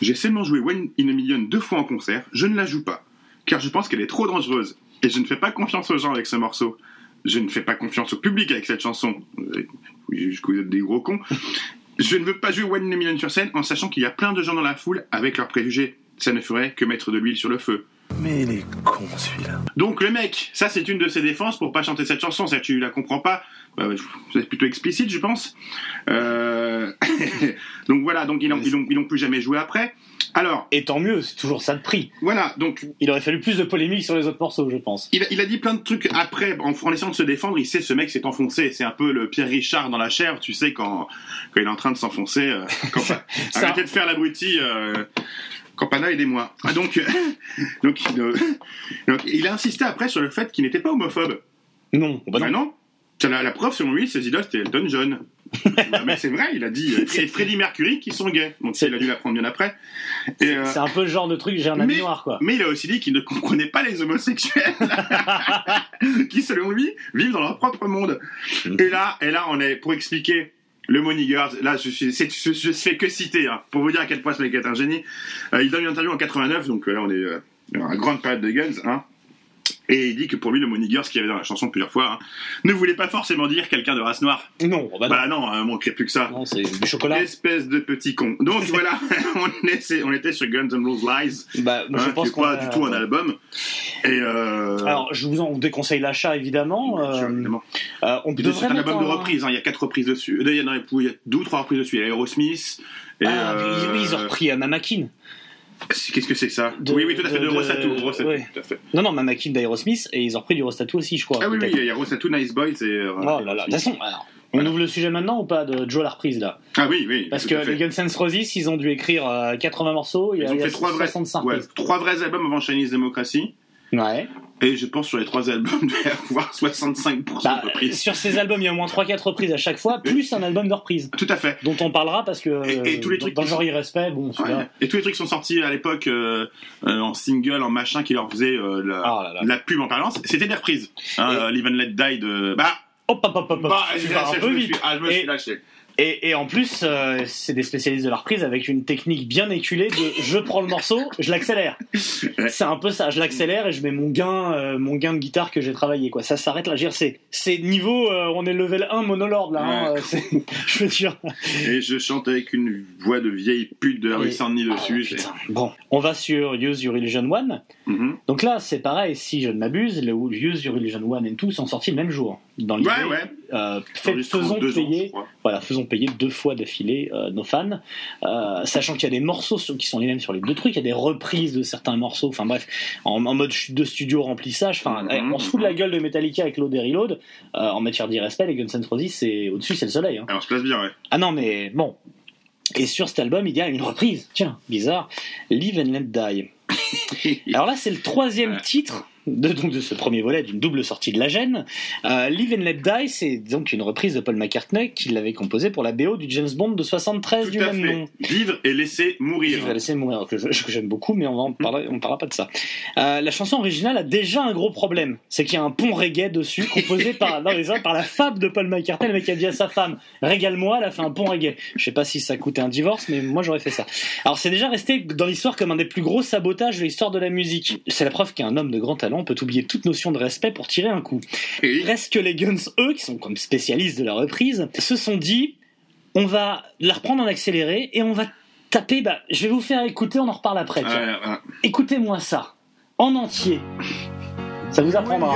[SPEAKER 2] J'ai seulement joué One in a Million deux fois en concert. Je ne la joue pas, car je pense qu'elle est trop dangereuse. Et je ne fais pas confiance aux gens avec ce morceau. Je ne fais pas confiance au public avec cette chanson. Euh, je- vous êtes des gros cons. [LAUGHS] Je ne veux pas jouer One Million sur scène en sachant qu'il y a plein de gens dans la foule avec leurs préjugés. Ça ne ferait que mettre de l'huile sur le feu.
[SPEAKER 9] Mais il est con celui-là.
[SPEAKER 2] Donc le mec, ça c'est une de ses défenses pour pas chanter cette chanson, ça tu la comprends pas, euh, c'est plutôt explicite je pense. Euh, [LAUGHS] donc voilà, donc ils n'ont plus jamais joué après. Alors,
[SPEAKER 1] Et tant mieux, c'est toujours ça de prix.
[SPEAKER 2] voilà, donc
[SPEAKER 1] Il aurait fallu plus de polémique sur les autres morceaux, je pense.
[SPEAKER 2] il a, il a dit plein de trucs après, en, en essayant de se défendre, il sait ce mec s'est enfoncé, c'est un peu le Pierre Richard dans la chèvre, tu sais, quand, quand il est en train de s'enfoncer, euh, [LAUGHS] arrêtez de faire l'abruti, euh, Campana, aidez-moi. Ah, donc, [LAUGHS] donc, euh, donc, il a insisté après sur le fait qu'il n'était pas homophobe.
[SPEAKER 1] Non, bah non.
[SPEAKER 2] Bah non. La preuve, selon lui, ses idoles, c'était Elton John. [LAUGHS] Bah, mais c'est vrai, il a dit. euh, C'est Freddie Mercury qui sont gays. Donc il a dû l'apprendre bien après. Et, euh,
[SPEAKER 1] C'est un peu le genre de truc, j'ai un ami
[SPEAKER 2] mais,
[SPEAKER 1] noir, quoi.
[SPEAKER 2] mais il a aussi dit qu'il ne comprenait pas les homosexuels [LAUGHS] qui, selon lui, vivent dans leur propre monde. Et là, et là, on est pour expliquer le niggers. Là, je, suis, je, je fais que citer hein, pour vous dire à quel point ce mec est un génie. Euh, il donne une interview en 89, donc là, on est euh, dans la grande période de Guns. Hein, et il dit que pour lui, le mot niggers, ce qu'il y avait dans la chanson plusieurs fois, hein, ne voulait pas forcément dire quelqu'un de race noire.
[SPEAKER 1] Non, bah non.
[SPEAKER 2] Bah non, il manquerait plus que ça.
[SPEAKER 1] Non, c'est du chocolat.
[SPEAKER 2] Espèce de petit con. Donc [LAUGHS] voilà, [LAUGHS] on, est- on était sur Guns N' Roses Lies.
[SPEAKER 1] Bah,
[SPEAKER 2] Hein,
[SPEAKER 1] je pense qu'on
[SPEAKER 2] pas
[SPEAKER 1] a-
[SPEAKER 2] du tout un album. Et euh,
[SPEAKER 1] Alors, je vous en déconseille l'achat, évidemment.
[SPEAKER 2] bien sûr,
[SPEAKER 1] Euh,
[SPEAKER 2] évidemment.
[SPEAKER 1] euh, on
[SPEAKER 2] c'est un album de reprises. hein, Il y a quatre reprises dessus. Il y, en a, deux ou trois reprises dessus. Il y a Aerosmith. Et,
[SPEAKER 1] Ah,
[SPEAKER 2] euh,
[SPEAKER 1] oui, ils ont repris euh, Mamakin.
[SPEAKER 2] Qu'est-ce que c'est que ça
[SPEAKER 1] De-
[SPEAKER 2] Oui, oui, tout à fait. De,
[SPEAKER 1] de- de-
[SPEAKER 2] Rosatou,
[SPEAKER 1] ouais.
[SPEAKER 2] tout à fait.
[SPEAKER 1] Non, non, Mamakin d'Aerosmith, et ils ont repris du Rostatou aussi, je crois.
[SPEAKER 2] Ah oui, oui, il y a Rosatou, Nice Boys et. euh,
[SPEAKER 1] Oh là là. De toute façon, alors, on ouvre le sujet maintenant ou pas de Joe la reprise, là?
[SPEAKER 2] Ah oui, oui.
[SPEAKER 1] Parce que les Guns N' Roses, ils ont dû écrire euh, 80 morceaux, il y
[SPEAKER 2] Ils
[SPEAKER 1] a,
[SPEAKER 2] ont fait trois vrais,
[SPEAKER 1] 65
[SPEAKER 2] ouais,
[SPEAKER 1] reprises.
[SPEAKER 2] trois vrais albums avant Chinese Democracy.
[SPEAKER 1] Ouais.
[SPEAKER 2] Et je pense sur les trois albums, [LAUGHS] il doit y avoir 65%
[SPEAKER 1] Bah,
[SPEAKER 2] de reprises.
[SPEAKER 1] sur ces albums, il y a au moins 3-4 reprises à chaque fois, plus un album de reprise.
[SPEAKER 2] Tout à fait.
[SPEAKER 1] Dont on parlera parce que
[SPEAKER 2] Et- et tous les
[SPEAKER 1] euh,
[SPEAKER 2] trucs
[SPEAKER 1] dans le genre irrespect, bon.
[SPEAKER 2] Ouais. Et tous les trucs qui sont sortis à l'époque euh, euh, en single, en machin, qui leur faisaient euh, la,
[SPEAKER 1] Ah là là.
[SPEAKER 2] la pub en permanence, c'était des reprises. Hein, and Let Die de. Bah,
[SPEAKER 1] Hop, hop, hop, hop,
[SPEAKER 2] bah, je-
[SPEAKER 1] un
[SPEAKER 2] je
[SPEAKER 1] peu
[SPEAKER 2] me
[SPEAKER 1] vite.
[SPEAKER 2] suis- ah, je me
[SPEAKER 1] Et-
[SPEAKER 2] suis lâché.
[SPEAKER 1] Et, et en plus, euh, c'est des spécialistes de la reprise avec une technique bien éculée de je prends le morceau, je l'accélère. [LAUGHS] C'est un peu ça, je l'accélère et je mets mon gain, euh, mon gain de guitare que j'ai travaillé. Quoi. Ça s'arrête là. C'est, niveau, euh, on est level 1 monolord là. hein,
[SPEAKER 2] Ouais. [LAUGHS]
[SPEAKER 1] je veux dire.
[SPEAKER 2] Et je chante avec une voix de vieille pute de la rue Saint-Denis dessus.
[SPEAKER 1] Ah, putain. Bon, on va sur Use Your Illusion 1.
[SPEAKER 2] Mhm.
[SPEAKER 1] Donc là, c'est pareil, si je ne m'abuse, le Use Your Illusion 1 et tout sont sortis le même jour. Dans l'idée,
[SPEAKER 2] Ouais, ouais.
[SPEAKER 1] faisons
[SPEAKER 2] ans,
[SPEAKER 1] payer, voilà, faisons payer deux fois d'affilée euh, nos fans, euh, sachant qu'il y a des morceaux sur- qui sont les mêmes sur les deux trucs, il y a des reprises de certains morceaux, enfin bref, en, en mode de studio remplissage, enfin,
[SPEAKER 2] Mhm.
[SPEAKER 1] eh, on se fout de la gueule de Metallica avec Load et Reload, euh, en matière d'irrespect, les Guns N' Roses, c'est au-dessus, c'est le soleil. hein.
[SPEAKER 2] Alors, on se place bien, ouais.
[SPEAKER 1] Ah non, mais bon. Et sur cet album, il y a une reprise. Tiens, bizarre. Live and Let Die. [LAUGHS] Alors là, c'est le troisième titre de, donc, de ce premier volet d'une double sortie de la gêne. Euh, Live and Let Die, c'est donc une reprise de Paul McCartney qui l'avait composée pour la BO du James Bond de 73 du
[SPEAKER 2] à
[SPEAKER 1] même
[SPEAKER 2] fait.
[SPEAKER 1] nom.
[SPEAKER 2] Vivre et laisser mourir.
[SPEAKER 1] Je vais laisser mourir, que j'aime beaucoup, mais on va en parler, on parlera pas de ça. Euh, la chanson originale a déjà un gros problème, c'est qu'il y a un pont reggae dessus, composé par, non, ça, par la femme de Paul McCartney, le mec qui a dit à sa femme, régale-moi, elle a fait un pont reggae. Je sais pas si ça coûtait un divorce, mais moi j'aurais fait ça. Alors c'est déjà resté dans l'histoire comme un des plus gros sabotages de l'histoire de la musique. C'est la preuve qu'un homme de grand talent peut oublier toute notion de respect pour tirer un coup. Reste que les Guns, eux, qui sont comme spécialistes de la reprise, se sont dit, on va la reprendre en accéléré et on va taper, bah, je vais vous faire écouter, on en reparle après. tiens.
[SPEAKER 2] Ouais, ouais.
[SPEAKER 1] Écoutez-moi ça, en entier. [LAUGHS] Ça vous apprendra.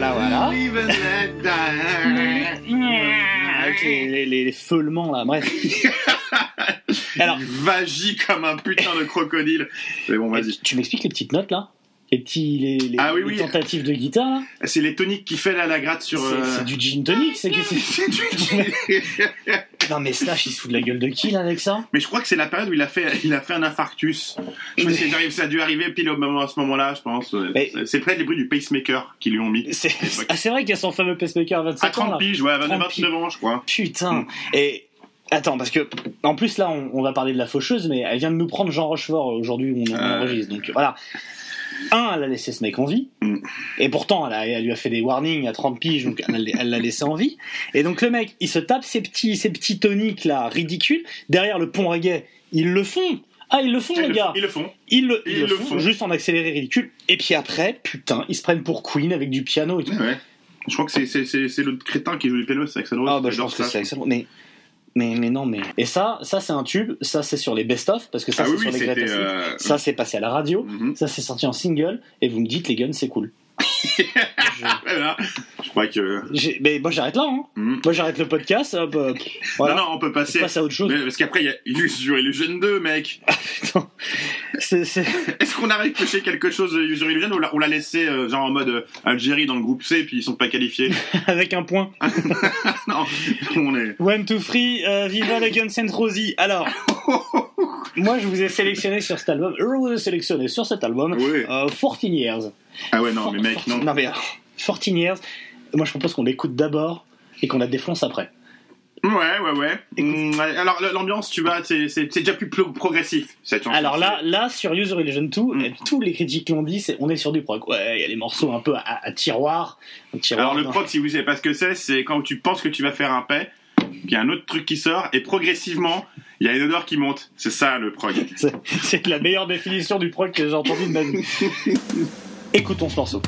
[SPEAKER 1] Voilà, voilà. Avec les, les, les- les feulements là, bref. [LAUGHS]
[SPEAKER 9] Alors-
[SPEAKER 2] il vagit comme un putain de crocodile. Mais bon, vas-y.
[SPEAKER 9] Tu m'expliques les petites notes là? Les petits les, les-
[SPEAKER 2] Ah oui,
[SPEAKER 9] les
[SPEAKER 2] oui.
[SPEAKER 9] tentatives de guitare
[SPEAKER 2] C'est les toniques qui fait là la gratte sur.
[SPEAKER 9] C'est
[SPEAKER 2] euh,
[SPEAKER 9] du gin tonic, c'est [LAUGHS]
[SPEAKER 2] du- [LAUGHS]
[SPEAKER 9] Non mais Slash il se fout de la gueule de qui là avec ça?
[SPEAKER 2] Mais je crois que c'est la période où il a fait, il a fait un infarctus. Je pense que ça a dû arriver pile au moment, à ce moment-là, je pense.
[SPEAKER 9] Mais-
[SPEAKER 2] C'est peut-être les bruits du pacemaker qui lui ont mis.
[SPEAKER 9] C'est ah, vrai qu'il y a son fameux pacemaker à 25
[SPEAKER 2] À 30
[SPEAKER 9] ans là.
[SPEAKER 2] piges, ouais, à
[SPEAKER 9] 30
[SPEAKER 2] 29 ans, je crois.
[SPEAKER 9] Putain. Et attends parce que en plus là on, on va parler de la faucheuse mais elle vient de nous prendre Jean Rochefort aujourd'hui où on, on
[SPEAKER 2] Ah.
[SPEAKER 9] enregistre donc voilà. Un, elle a laissé ce mec en vie,
[SPEAKER 2] Mm.
[SPEAKER 9] et pourtant elle, a- elle lui a fait des warnings à 30 piges, donc elle l'a laissé en vie. Et donc le mec, il se tape ces petits, ces petits toniques là ridicules derrière le pont reggae. Ils le font. Ah, ils le font,
[SPEAKER 2] Ils
[SPEAKER 9] les
[SPEAKER 2] le
[SPEAKER 9] gars.
[SPEAKER 2] Ils le font.
[SPEAKER 9] Ils le, ils
[SPEAKER 2] Ils
[SPEAKER 9] le
[SPEAKER 2] le
[SPEAKER 9] font,
[SPEAKER 2] font.
[SPEAKER 9] juste en accéléré ridicule. Et puis après, putain, ils se prennent pour Queen avec du piano et tout.
[SPEAKER 2] Ouais, ouais. Je crois que c'est- l'autre crétin qui joue du piano, c'est Rose.
[SPEAKER 9] Ah bah je pense que c'est excellent. Mais, mais, mais non, mais. Et ça, ça c'est un tube, ça c'est sur les best-of, parce que ça
[SPEAKER 2] Ah
[SPEAKER 9] c'est
[SPEAKER 2] oui,
[SPEAKER 9] sur les greatest
[SPEAKER 2] euh,
[SPEAKER 9] Ça c'est passé à la radio,
[SPEAKER 2] Mhm.
[SPEAKER 9] ça c'est sorti en single, et vous me dites les guns c'est cool. Je- [LAUGHS]
[SPEAKER 2] voilà. Je crois que.
[SPEAKER 9] Mais moi j'arrête là, hein.
[SPEAKER 2] Mhm.
[SPEAKER 9] Moi j'arrête le podcast, euh, pff, voilà.
[SPEAKER 2] Non, non, on peut passer.
[SPEAKER 9] On passe à autre chose.
[SPEAKER 2] Mais parce qu'après, il y a Illusion Illusion 2, mec. [LAUGHS]
[SPEAKER 9] Putain. C'est- [LAUGHS]
[SPEAKER 2] Est-ce qu'on a réfléchi quelque chose de Illusion Illusion ou l'a- on l'a laissé euh, genre en mode euh, Algérie dans le groupe C puis ils sont pas qualifiés
[SPEAKER 9] Avec un point.
[SPEAKER 2] Non, on est.
[SPEAKER 9] One, two, three, euh, viva les Guns N' Roses. Alors, moi je vous ai sélectionné sur cet album, je vous ai sélectionné sur cet album, euh, 14 Years.
[SPEAKER 2] Ah ouais, non, mais mec, non.
[SPEAKER 9] Non mais alors, 14 Years, moi je propose qu'on l'écoute d'abord et qu'on la défonce après.
[SPEAKER 2] Ouais, ouais, ouais. Ouais, alors l'ambiance, tu vois, c'est déjà plus pro- progressif cette chanson.
[SPEAKER 9] Alors là, là sur User Illusion 2,
[SPEAKER 2] Mm.
[SPEAKER 9] tous les critiques l'ont dit, c'est on est sur du prog. Ouais, il y a les morceaux un peu à, à tiroir.
[SPEAKER 2] Alors le prog, si vous savez pas ce que c'est, c'est quand tu penses que tu vas faire un paix, puis il y a un autre truc qui sort, et progressivement, il y a une odeur qui monte. C'est ça le prog. [LAUGHS]
[SPEAKER 9] C'est- C'est la meilleure définition du prog que j'ai entendu de ma vie. [LAUGHS] Écoutons ce morceau.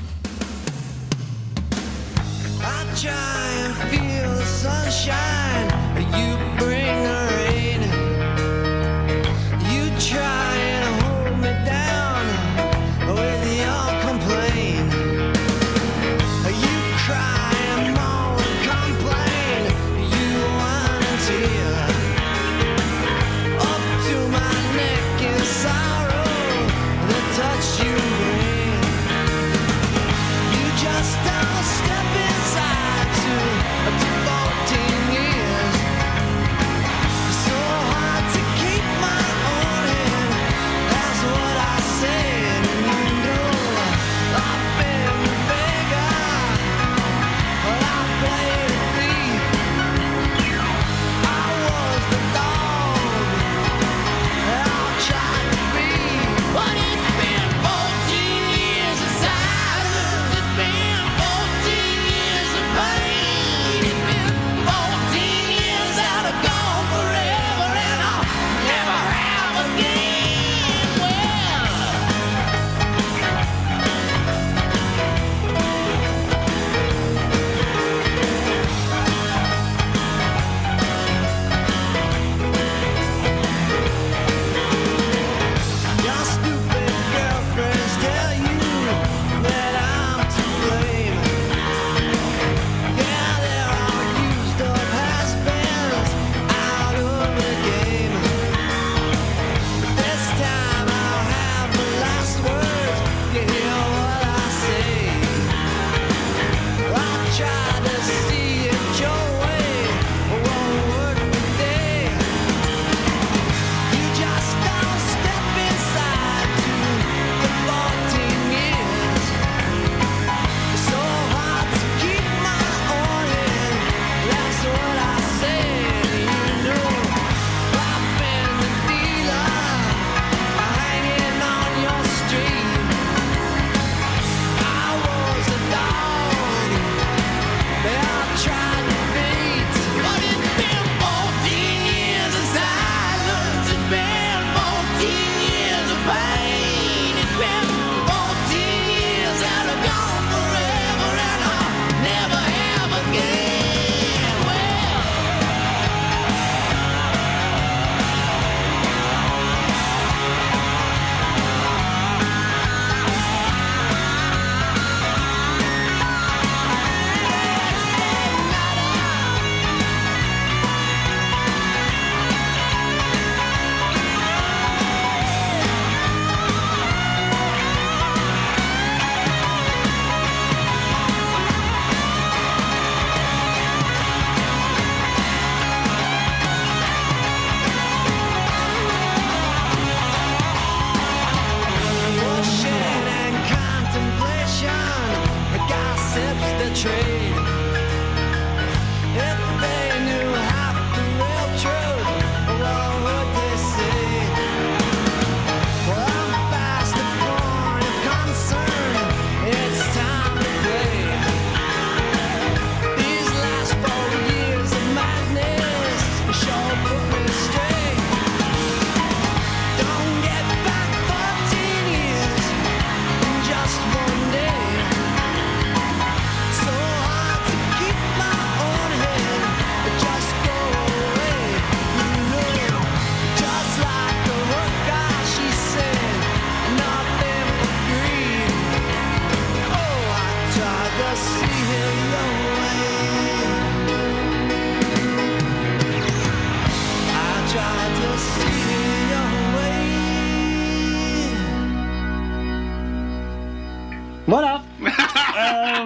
[SPEAKER 11] see him lonely.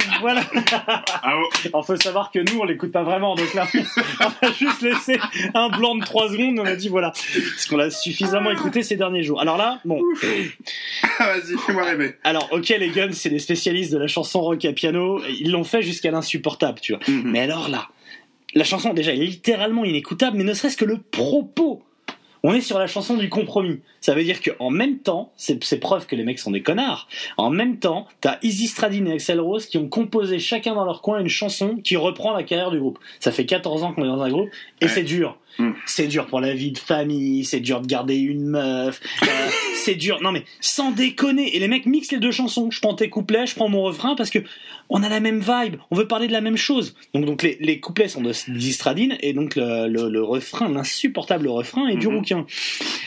[SPEAKER 11] [LAUGHS]
[SPEAKER 1] voilà.
[SPEAKER 2] Ah, oh.
[SPEAKER 1] Alors faut savoir que nous on l'écoute pas vraiment, donc là [LAUGHS] on a juste laissé un blanc de 3 secondes, on a dit voilà, parce qu'on l'a suffisamment écouté ces derniers jours. Alors là, bon,
[SPEAKER 2] Ah, Vas-y, fais-moi rêver.
[SPEAKER 1] alors ok les Guns c'est des spécialistes de la chanson rock à piano, ils l'ont fait jusqu'à l'insupportable, tu vois.
[SPEAKER 2] Mhm.
[SPEAKER 1] Mais alors là, la chanson déjà est littéralement inécoutable, mais ne serait-ce que le propos. On est sur la chanson du compromis. Ça veut dire qu'en même temps, c'est preuve que les mecs sont des connards. En même temps, t'as Izzy Stradin et Axel Rose qui ont composé chacun dans leur coin une chanson qui reprend la carrière du groupe. Ça fait 14 ans qu'on est dans un groupe et
[SPEAKER 2] Ouais.
[SPEAKER 1] c'est dur.
[SPEAKER 2] Mm.
[SPEAKER 1] C'est dur pour la vie de famille, c'est dur de garder une meuf, euh, [LAUGHS] c'est dur. Non mais sans déconner. Et les mecs mixent les deux chansons. Je prends tes couplets, je prends mon refrain parce que on a la même vibe, on veut parler de la même chose. Donc, donc les, les couplets sont de Distradine et donc le, le, le refrain, l'insupportable refrain est du
[SPEAKER 2] Mhm.
[SPEAKER 1] rouquin.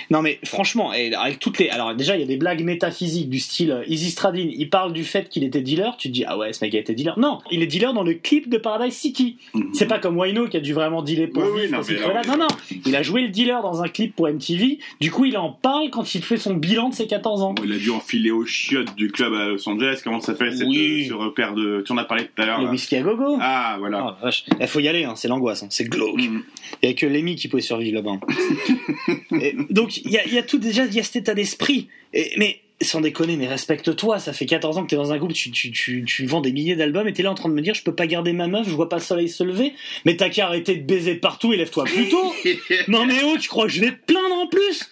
[SPEAKER 1] Non mais franchement, et avec toutes les, alors déjà il y a des blagues métaphysiques du style euh, Izzy Stradin, il parle du fait qu'il était dealer, tu te dis ah ouais ce mec a été dealer. Non, il est dealer dans le clip de Paradise City.
[SPEAKER 2] Mhm.
[SPEAKER 1] C'est pas comme Wino qui a dû vraiment dealer pour
[SPEAKER 2] Oui, non, mais.
[SPEAKER 1] Non non, il a joué le dealer dans un clip pour MTV. Du coup il en parle quand il fait son bilan de ses 14 ans.
[SPEAKER 2] Il a dû enfiler aux chiottes du club à Los Angeles. Comment ça fait cette-
[SPEAKER 1] Oui.
[SPEAKER 2] ce repère de. Tu en as parlé tout à l'heure.
[SPEAKER 1] Le
[SPEAKER 2] là.
[SPEAKER 1] whisky à gogo.
[SPEAKER 2] Ah, voilà.
[SPEAKER 1] Ah, vache. Il faut y aller, hein, c'est l'angoisse, hein, c'est glauque.
[SPEAKER 2] Mhm.
[SPEAKER 1] Il n'y a que Lémi qui pouvait survivre là-bas. [LAUGHS] Et donc, il y a, il y a tout déjà, il y a cet état d'esprit. Mais sans déconner, mais respecte-toi. Ça fait 14 ans que t'es dans un groupe, tu, tu, tu, tu vends des milliers d'albums et t'es là en train de me dire je peux pas garder ma meuf, je vois pas le soleil se lever. Mais t'as qu'à arrêter de baiser partout et lève-toi plus tôt. [LAUGHS] non mais oh, tu crois que je vais te plaindre en plus?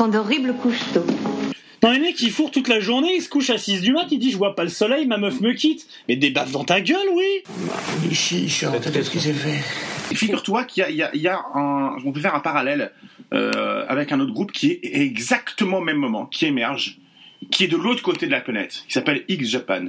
[SPEAKER 6] Sont d'horribles couches-tôt.
[SPEAKER 1] Non, les mecs, ils fourrent toute la journée, ils se couchent à 6 du mat, ils disent je vois pas le soleil, ma meuf me quitte. Mais des baffes dans ta gueule, oui
[SPEAKER 9] s'est fait
[SPEAKER 2] Figure-toi qu'il y a, il y a- il y a un. On peut faire un parallèle euh, avec un autre groupe qui est exactement au même moment, qui émerge, qui est de l'autre côté de la planète, qui s'appelle X Japan.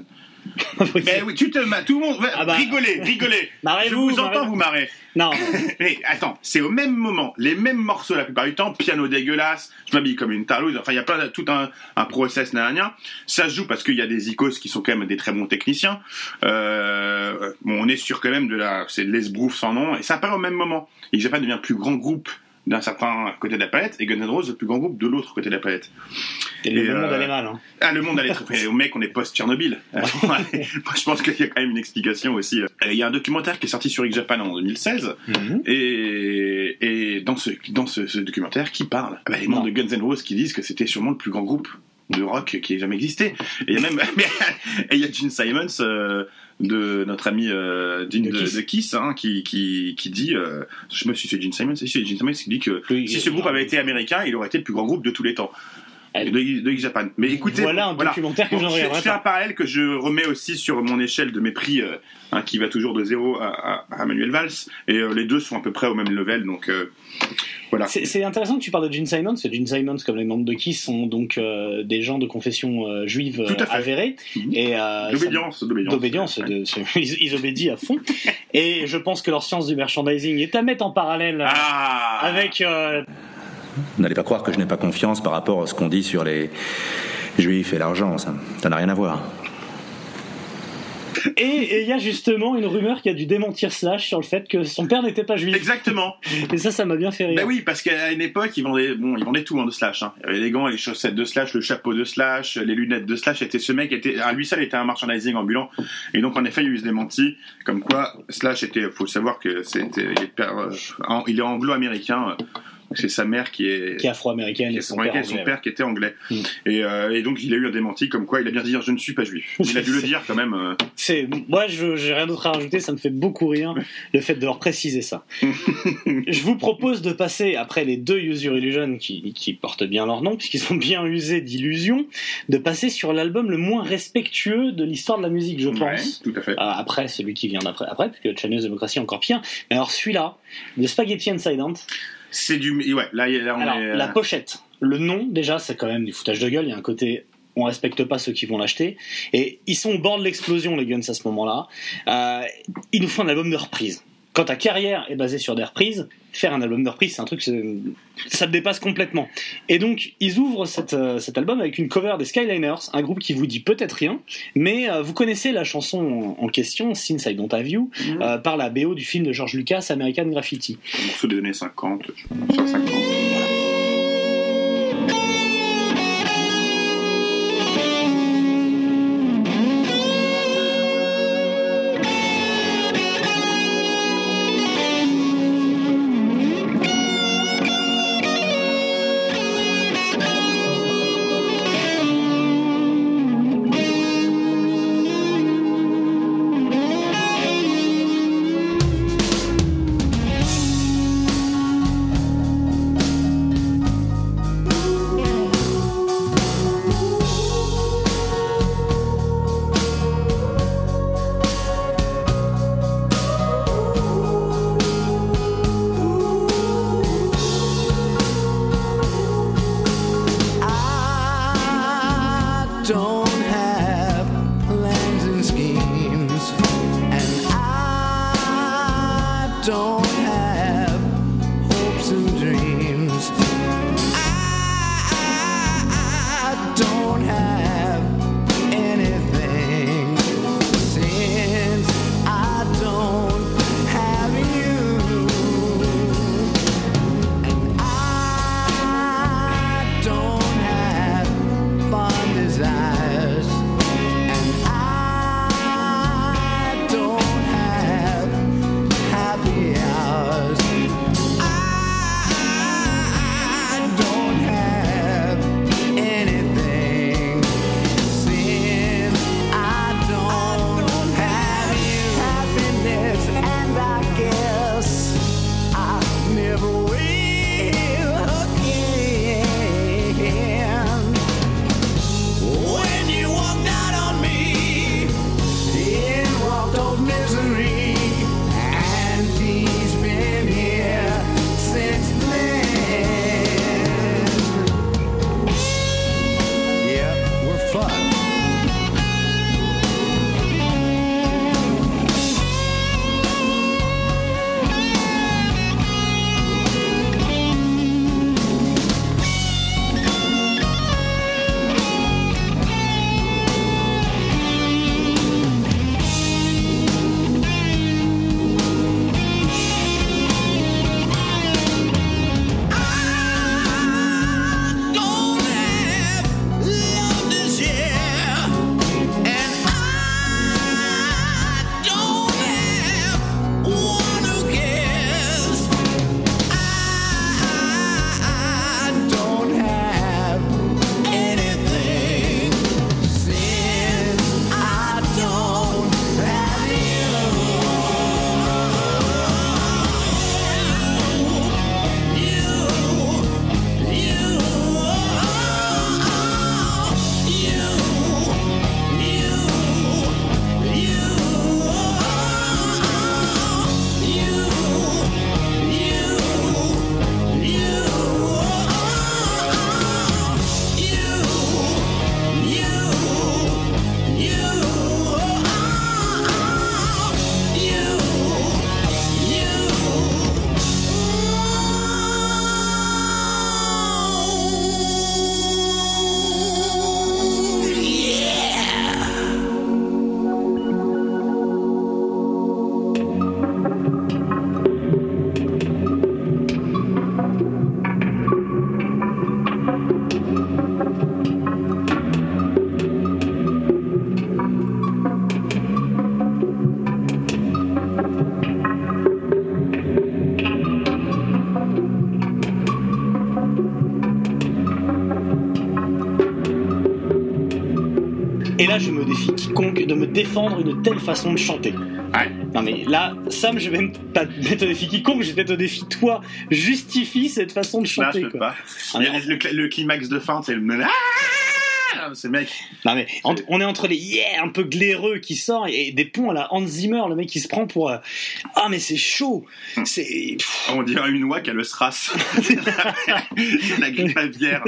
[SPEAKER 2] Ben oui, tu te ma- tout le monde,
[SPEAKER 1] Ah bah.
[SPEAKER 2] rigolez, rigolez. [LAUGHS] Je
[SPEAKER 1] Marrez-vous,
[SPEAKER 2] vous entends vous marrer.
[SPEAKER 1] Non, [LAUGHS]
[SPEAKER 2] Mais attends, c'est au même moment, les mêmes morceaux la plupart du temps, piano dégueulasse, je m'habille comme une tarlouse, enfin il y a plein de- tout un, un process nanana. Ça se joue parce qu'il y a des icos qui sont quand même des très bons techniciens. Euh, bon, on est sûr quand même de la, c'est de l'esbrouf sans nom, et ça apparaît au même moment. Et Japan devient plus grand groupe d'un certain côté de la planète, et Guns N' Roses le plus grand groupe de l'autre côté de la planète.
[SPEAKER 1] et le monde
[SPEAKER 2] euh,
[SPEAKER 1] allait mal. Hein.
[SPEAKER 2] Ah, le monde allait très bien. Au mec, on est post-Tchernobyl. [LAUGHS] Moi, je pense qu'il y a quand même une explication aussi. Il y a un documentaire qui est sorti sur X Japan en 2016.
[SPEAKER 1] Mhm.
[SPEAKER 2] Et, et dans, ce, dans ce, ce documentaire, qui parle Ah bah, Les membres de Guns N' Roses qui disent que c'était sûrement le plus grand groupe de rock qui ait jamais existé. Et il y a même [LAUGHS] et il y a Gene Simons, euh, de notre ami euh, Gene
[SPEAKER 1] De
[SPEAKER 2] de,
[SPEAKER 1] Kiss.
[SPEAKER 2] de Kiss, hein, qui, qui, qui dit, euh, je sais pas si c'est Gene Simons, si c'est Gene Simons qui dit que
[SPEAKER 1] Oui,
[SPEAKER 2] si ce groupe avait été américain, il aurait été le plus grand groupe de tous les temps. De, de X Japan. Mais écoutez,
[SPEAKER 1] Voilà un documentaire que
[SPEAKER 2] Bon,
[SPEAKER 1] j'en
[SPEAKER 2] fais un parallèle que je remets aussi sur mon échelle de mépris, euh, hein, qui va toujours de 0 à, à, à Manuel Valls, et euh, les deux sont à peu près au même level, donc euh, voilà.
[SPEAKER 1] C'est c'est intéressant que tu parles de Gene que Gene Simmons, comme les membres de Kiss, sont donc euh, des gens de confession euh, juive euh,
[SPEAKER 2] Tout à fait.
[SPEAKER 1] avérée.
[SPEAKER 2] Mhm.
[SPEAKER 1] Et, euh,
[SPEAKER 2] D'obédience, d'obédience. Ouais.
[SPEAKER 1] de- c'est- [LAUGHS] ils, ils obédient à fond. Et je pense que leur science du merchandising est à mettre en parallèle euh,
[SPEAKER 2] Ah
[SPEAKER 1] avec euh,
[SPEAKER 10] N'allez pas croire que je n'ai pas confiance par rapport à ce qu'on dit sur les juifs et l'argent, ça ça n'a rien à voir.
[SPEAKER 1] Et il y a justement une rumeur qui a dû démentir Slash sur le fait que son père n'était pas juif.
[SPEAKER 2] Exactement.
[SPEAKER 1] Et ça, ça m'a bien fait rire.
[SPEAKER 2] Ben oui, parce qu'à une époque, ils vendaient, bon, ils vendaient tout hein, de Slash. Hein. Il y avait les gants, les chaussettes de Slash, le chapeau de Slash, les lunettes de Slash. Était ce mec était, à lui seul était un merchandising ambulant. Et donc en effet, il y a eu ce démenti, comme quoi Slash était, faut savoir que c'était, il est, euh, en- il est anglo-américain. euh, C'est sa mère qui est,
[SPEAKER 1] Qui est afro-américaine
[SPEAKER 2] qui
[SPEAKER 1] et
[SPEAKER 2] est
[SPEAKER 1] son père
[SPEAKER 2] et son
[SPEAKER 1] anglais.
[SPEAKER 2] père qui était anglais.
[SPEAKER 1] Mm.
[SPEAKER 2] Et, euh, et donc il a eu un démenti comme quoi il a bien dit je ne suis pas juif. [LAUGHS] Il a dû le dire quand même. euh.
[SPEAKER 1] C'est moi, je j'ai rien d'autre à rajouter. Ça me fait beaucoup rire le fait de leur préciser ça. [LAUGHS] je vous propose de passer après les deux User Illusion qui, qui portent bien leur nom puisqu'ils sont bien usés d'illusions, de passer sur l'album le moins respectueux de l'histoire de la musique, je
[SPEAKER 2] Ouais,
[SPEAKER 1] pense.
[SPEAKER 2] tout à fait.
[SPEAKER 1] Euh, après celui qui vient d'après, après puisque Chinese Democracy est encore pire. Mais alors celui-là, de Spaghetti Incident.
[SPEAKER 2] C'est du, ouais, là, là, on
[SPEAKER 1] Alors
[SPEAKER 2] est. euh,
[SPEAKER 1] la pochette, le nom déjà, c'est quand même du foutage de gueule. Il y a un côté on respecte pas ceux qui vont l'acheter. Et ils sont au bord de l'explosion, les Guns, à ce moment-là. Euh, ils nous font un album de reprise. Quand ta carrière est basée sur des reprises, faire un album de reprise, c'est un truc, ça te dépasse complètement. Et donc, ils ouvrent cette, euh, cet album avec une cover des Skyliners, un groupe qui vous dit peut-être rien, mais euh, vous connaissez la chanson en en question, Since I Don't Have You,
[SPEAKER 2] Mhm.
[SPEAKER 1] euh, par la BO du film de George Lucas, American Graffiti.
[SPEAKER 2] un morceau des années 50, je pense, 50.
[SPEAKER 1] Et là, je me défie quiconque de me défendre une telle façon de chanter. Non mais là, Sam, je vais même pas te mettre au défi quiconque, je vais mettre au défi toi. Justifie cette façon de
[SPEAKER 2] Là,
[SPEAKER 1] chanter.
[SPEAKER 2] je peux
[SPEAKER 1] quoi.
[SPEAKER 2] pas.
[SPEAKER 1] Ah,
[SPEAKER 2] le climax de fin, c'est le. Ah C'est mec.
[SPEAKER 1] Non mais on est entre les yeah un peu glaireux qui sort et des ponts à la Hans Zimmer, le mec qui se prend pour euh, ah mais c'est chaud, c'est
[SPEAKER 2] On dirait une oie qui a le SRAS. [LAUGHS] la grippe aviaire.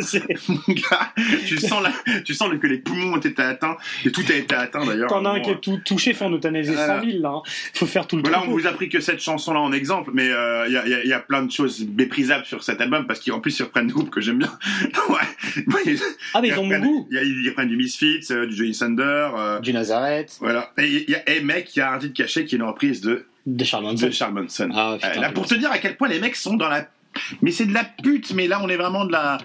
[SPEAKER 2] Mon gars, tu sens, la, tu sens que les poumons ont été atteints, et tout a été atteint d'ailleurs.
[SPEAKER 1] T'en as un qui est tout touché, fait en euthanasier
[SPEAKER 2] Voilà.
[SPEAKER 1] 100 000 là. hein. Faut faire tout le
[SPEAKER 2] Voilà, on vous a pris que cette chanson-là en exemple, mais euh, il y, a, y a- y a plein de choses méprisables sur cet album parce qu'en plus ils reprennent des groupes que j'aime bien. [LAUGHS] ouais.
[SPEAKER 1] Ah, mais ils ont mon goût.
[SPEAKER 2] Y a, ils reprennent du Misfits, euh, du Johnny Thunder, euh,
[SPEAKER 1] Du Nazareth.
[SPEAKER 2] voilà. Et y a, et mec, il y a un titre caché qui est une reprise de
[SPEAKER 1] de Charles Manson.
[SPEAKER 2] De Charles Manson.
[SPEAKER 1] Ah, putain,
[SPEAKER 2] Euh, là, pour te dire à quel point les mecs sont dans la mais c'est de la pute, mais là on est vraiment de la.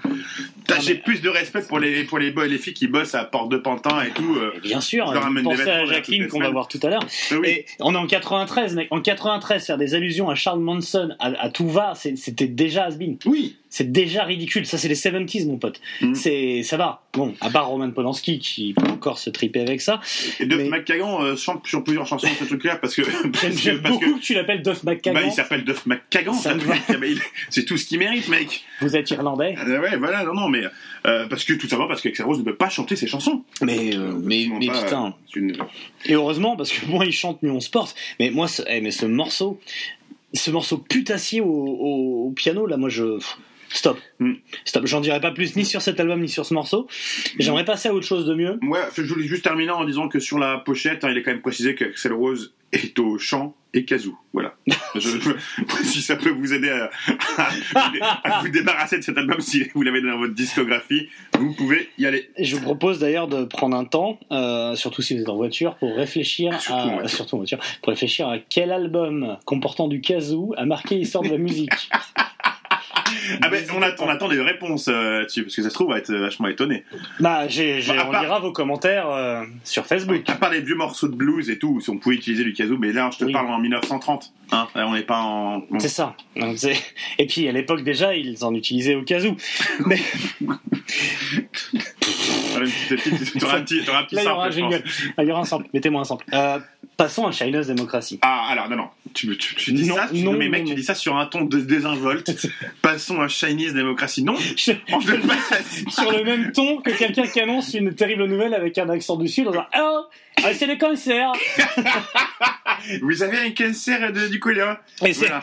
[SPEAKER 2] J'ai plus de respect pour les pour les boys les filles qui bossent à Porte de Pantin et tout. euh,
[SPEAKER 1] Bien sûr,
[SPEAKER 2] des
[SPEAKER 1] pensez à Jacqueline qu'on va voir tout à l'heure.
[SPEAKER 2] Ah oui.
[SPEAKER 1] Et on est en 93, mec. En 93, faire des allusions à Charles Manson, à, à tout va, c'était déjà has-been.
[SPEAKER 2] Oui.
[SPEAKER 1] C'est déjà ridicule. Ça, c'est les 70s, mon pote.
[SPEAKER 2] Mm.
[SPEAKER 1] C'est, ça va. Bon, à part Roman Polanski qui peut encore se triper avec ça.
[SPEAKER 2] Et Duff
[SPEAKER 1] Mais-
[SPEAKER 2] McKagan euh, chante sur plusieurs chansons ce truc-là parce que [LAUGHS]
[SPEAKER 1] J'aime
[SPEAKER 2] que,
[SPEAKER 1] beaucoup
[SPEAKER 2] que
[SPEAKER 1] que tu l'appelles Duff
[SPEAKER 2] bah,
[SPEAKER 1] McKagan.
[SPEAKER 2] il s'appelle Duff McKagan.
[SPEAKER 1] Ça.
[SPEAKER 2] Bah, C'est tout ce qu'il mérite, mec.
[SPEAKER 1] Vous êtes irlandais.
[SPEAKER 2] Euh, ouais, voilà, non, non, mais euh, parce que tout simplement parce qu'Axel Rose ne peut pas chanter ses chansons.
[SPEAKER 1] Mais, euh, mais,
[SPEAKER 2] Absolument
[SPEAKER 1] mais
[SPEAKER 2] pas,
[SPEAKER 1] putain.
[SPEAKER 2] une-
[SPEAKER 1] Et heureusement, parce que moi, il chante, mieux on se porte. Mais moi, ce, eh, mais ce morceau, ce morceau putassier au, au, au piano, là, moi, je. Stop.
[SPEAKER 2] Mm.
[SPEAKER 1] Stop. J'en dirai pas plus ni sur cet album ni sur ce morceau. J'aimerais passer à autre chose de mieux.
[SPEAKER 2] Ouais, je voulais juste terminer en disant que sur la pochette, hein, il est quand même précisé qu'Axel Rose est au chant et kazoo. Voilà. [LAUGHS] Je- si ça peut vous aider à, à- à vous débarrasser de cet album, si vous l'avez dans votre discographie, vous pouvez y aller.
[SPEAKER 1] Je vous propose d'ailleurs de prendre un temps, euh, surtout si vous êtes en voiture, pour réfléchir
[SPEAKER 2] Surtout en
[SPEAKER 1] à,
[SPEAKER 2] voiture.
[SPEAKER 1] surtout en voiture, pour réfléchir à quel album comportant du kazoo a marqué l'histoire de la musique. [LAUGHS]
[SPEAKER 2] Ah ben, on attend, on attend des réponses euh, dessus, parce que ça se trouve, on va être vachement étonné.
[SPEAKER 1] Bah, j'ai, j'ai-
[SPEAKER 2] Bah,
[SPEAKER 1] on
[SPEAKER 2] part-
[SPEAKER 1] lira vos commentaires euh, sur Facebook.
[SPEAKER 2] À part les vieux morceaux de blues et tout, si on pouvait utiliser du kazoo, mais là, je te
[SPEAKER 1] Oui.
[SPEAKER 2] parle en 1930. Hein, là, on n'est pas en. bon.
[SPEAKER 1] C'est ça. Donc, c'est- Et puis à l'époque déjà, ils en utilisaient au où. Mais [LAUGHS]
[SPEAKER 2] T'auras t'auras un petit, t'auras un petit
[SPEAKER 1] là, il y aura un
[SPEAKER 2] sample, je.
[SPEAKER 1] Ah, il y aura un sample. Mettez-moi un sample. Euh, passons à China's Démocratie.
[SPEAKER 2] Ah, alors, non, non. Tu, tu, tu dis
[SPEAKER 1] Non,
[SPEAKER 2] ça, tu,
[SPEAKER 1] non,
[SPEAKER 2] mais mec,
[SPEAKER 1] non.
[SPEAKER 2] tu dis ça sur un ton de désinvolte. [LAUGHS] Passons à Chinese démocratie. Non,
[SPEAKER 1] Je-
[SPEAKER 2] on ne pas
[SPEAKER 1] Sur le même ton que quelqu'un qui annonce une terrible nouvelle avec un accent du sud dans un Oh, ah, c'est le cancer. [LAUGHS]
[SPEAKER 2] Vous avez un cancer de- du côlon. Voilà.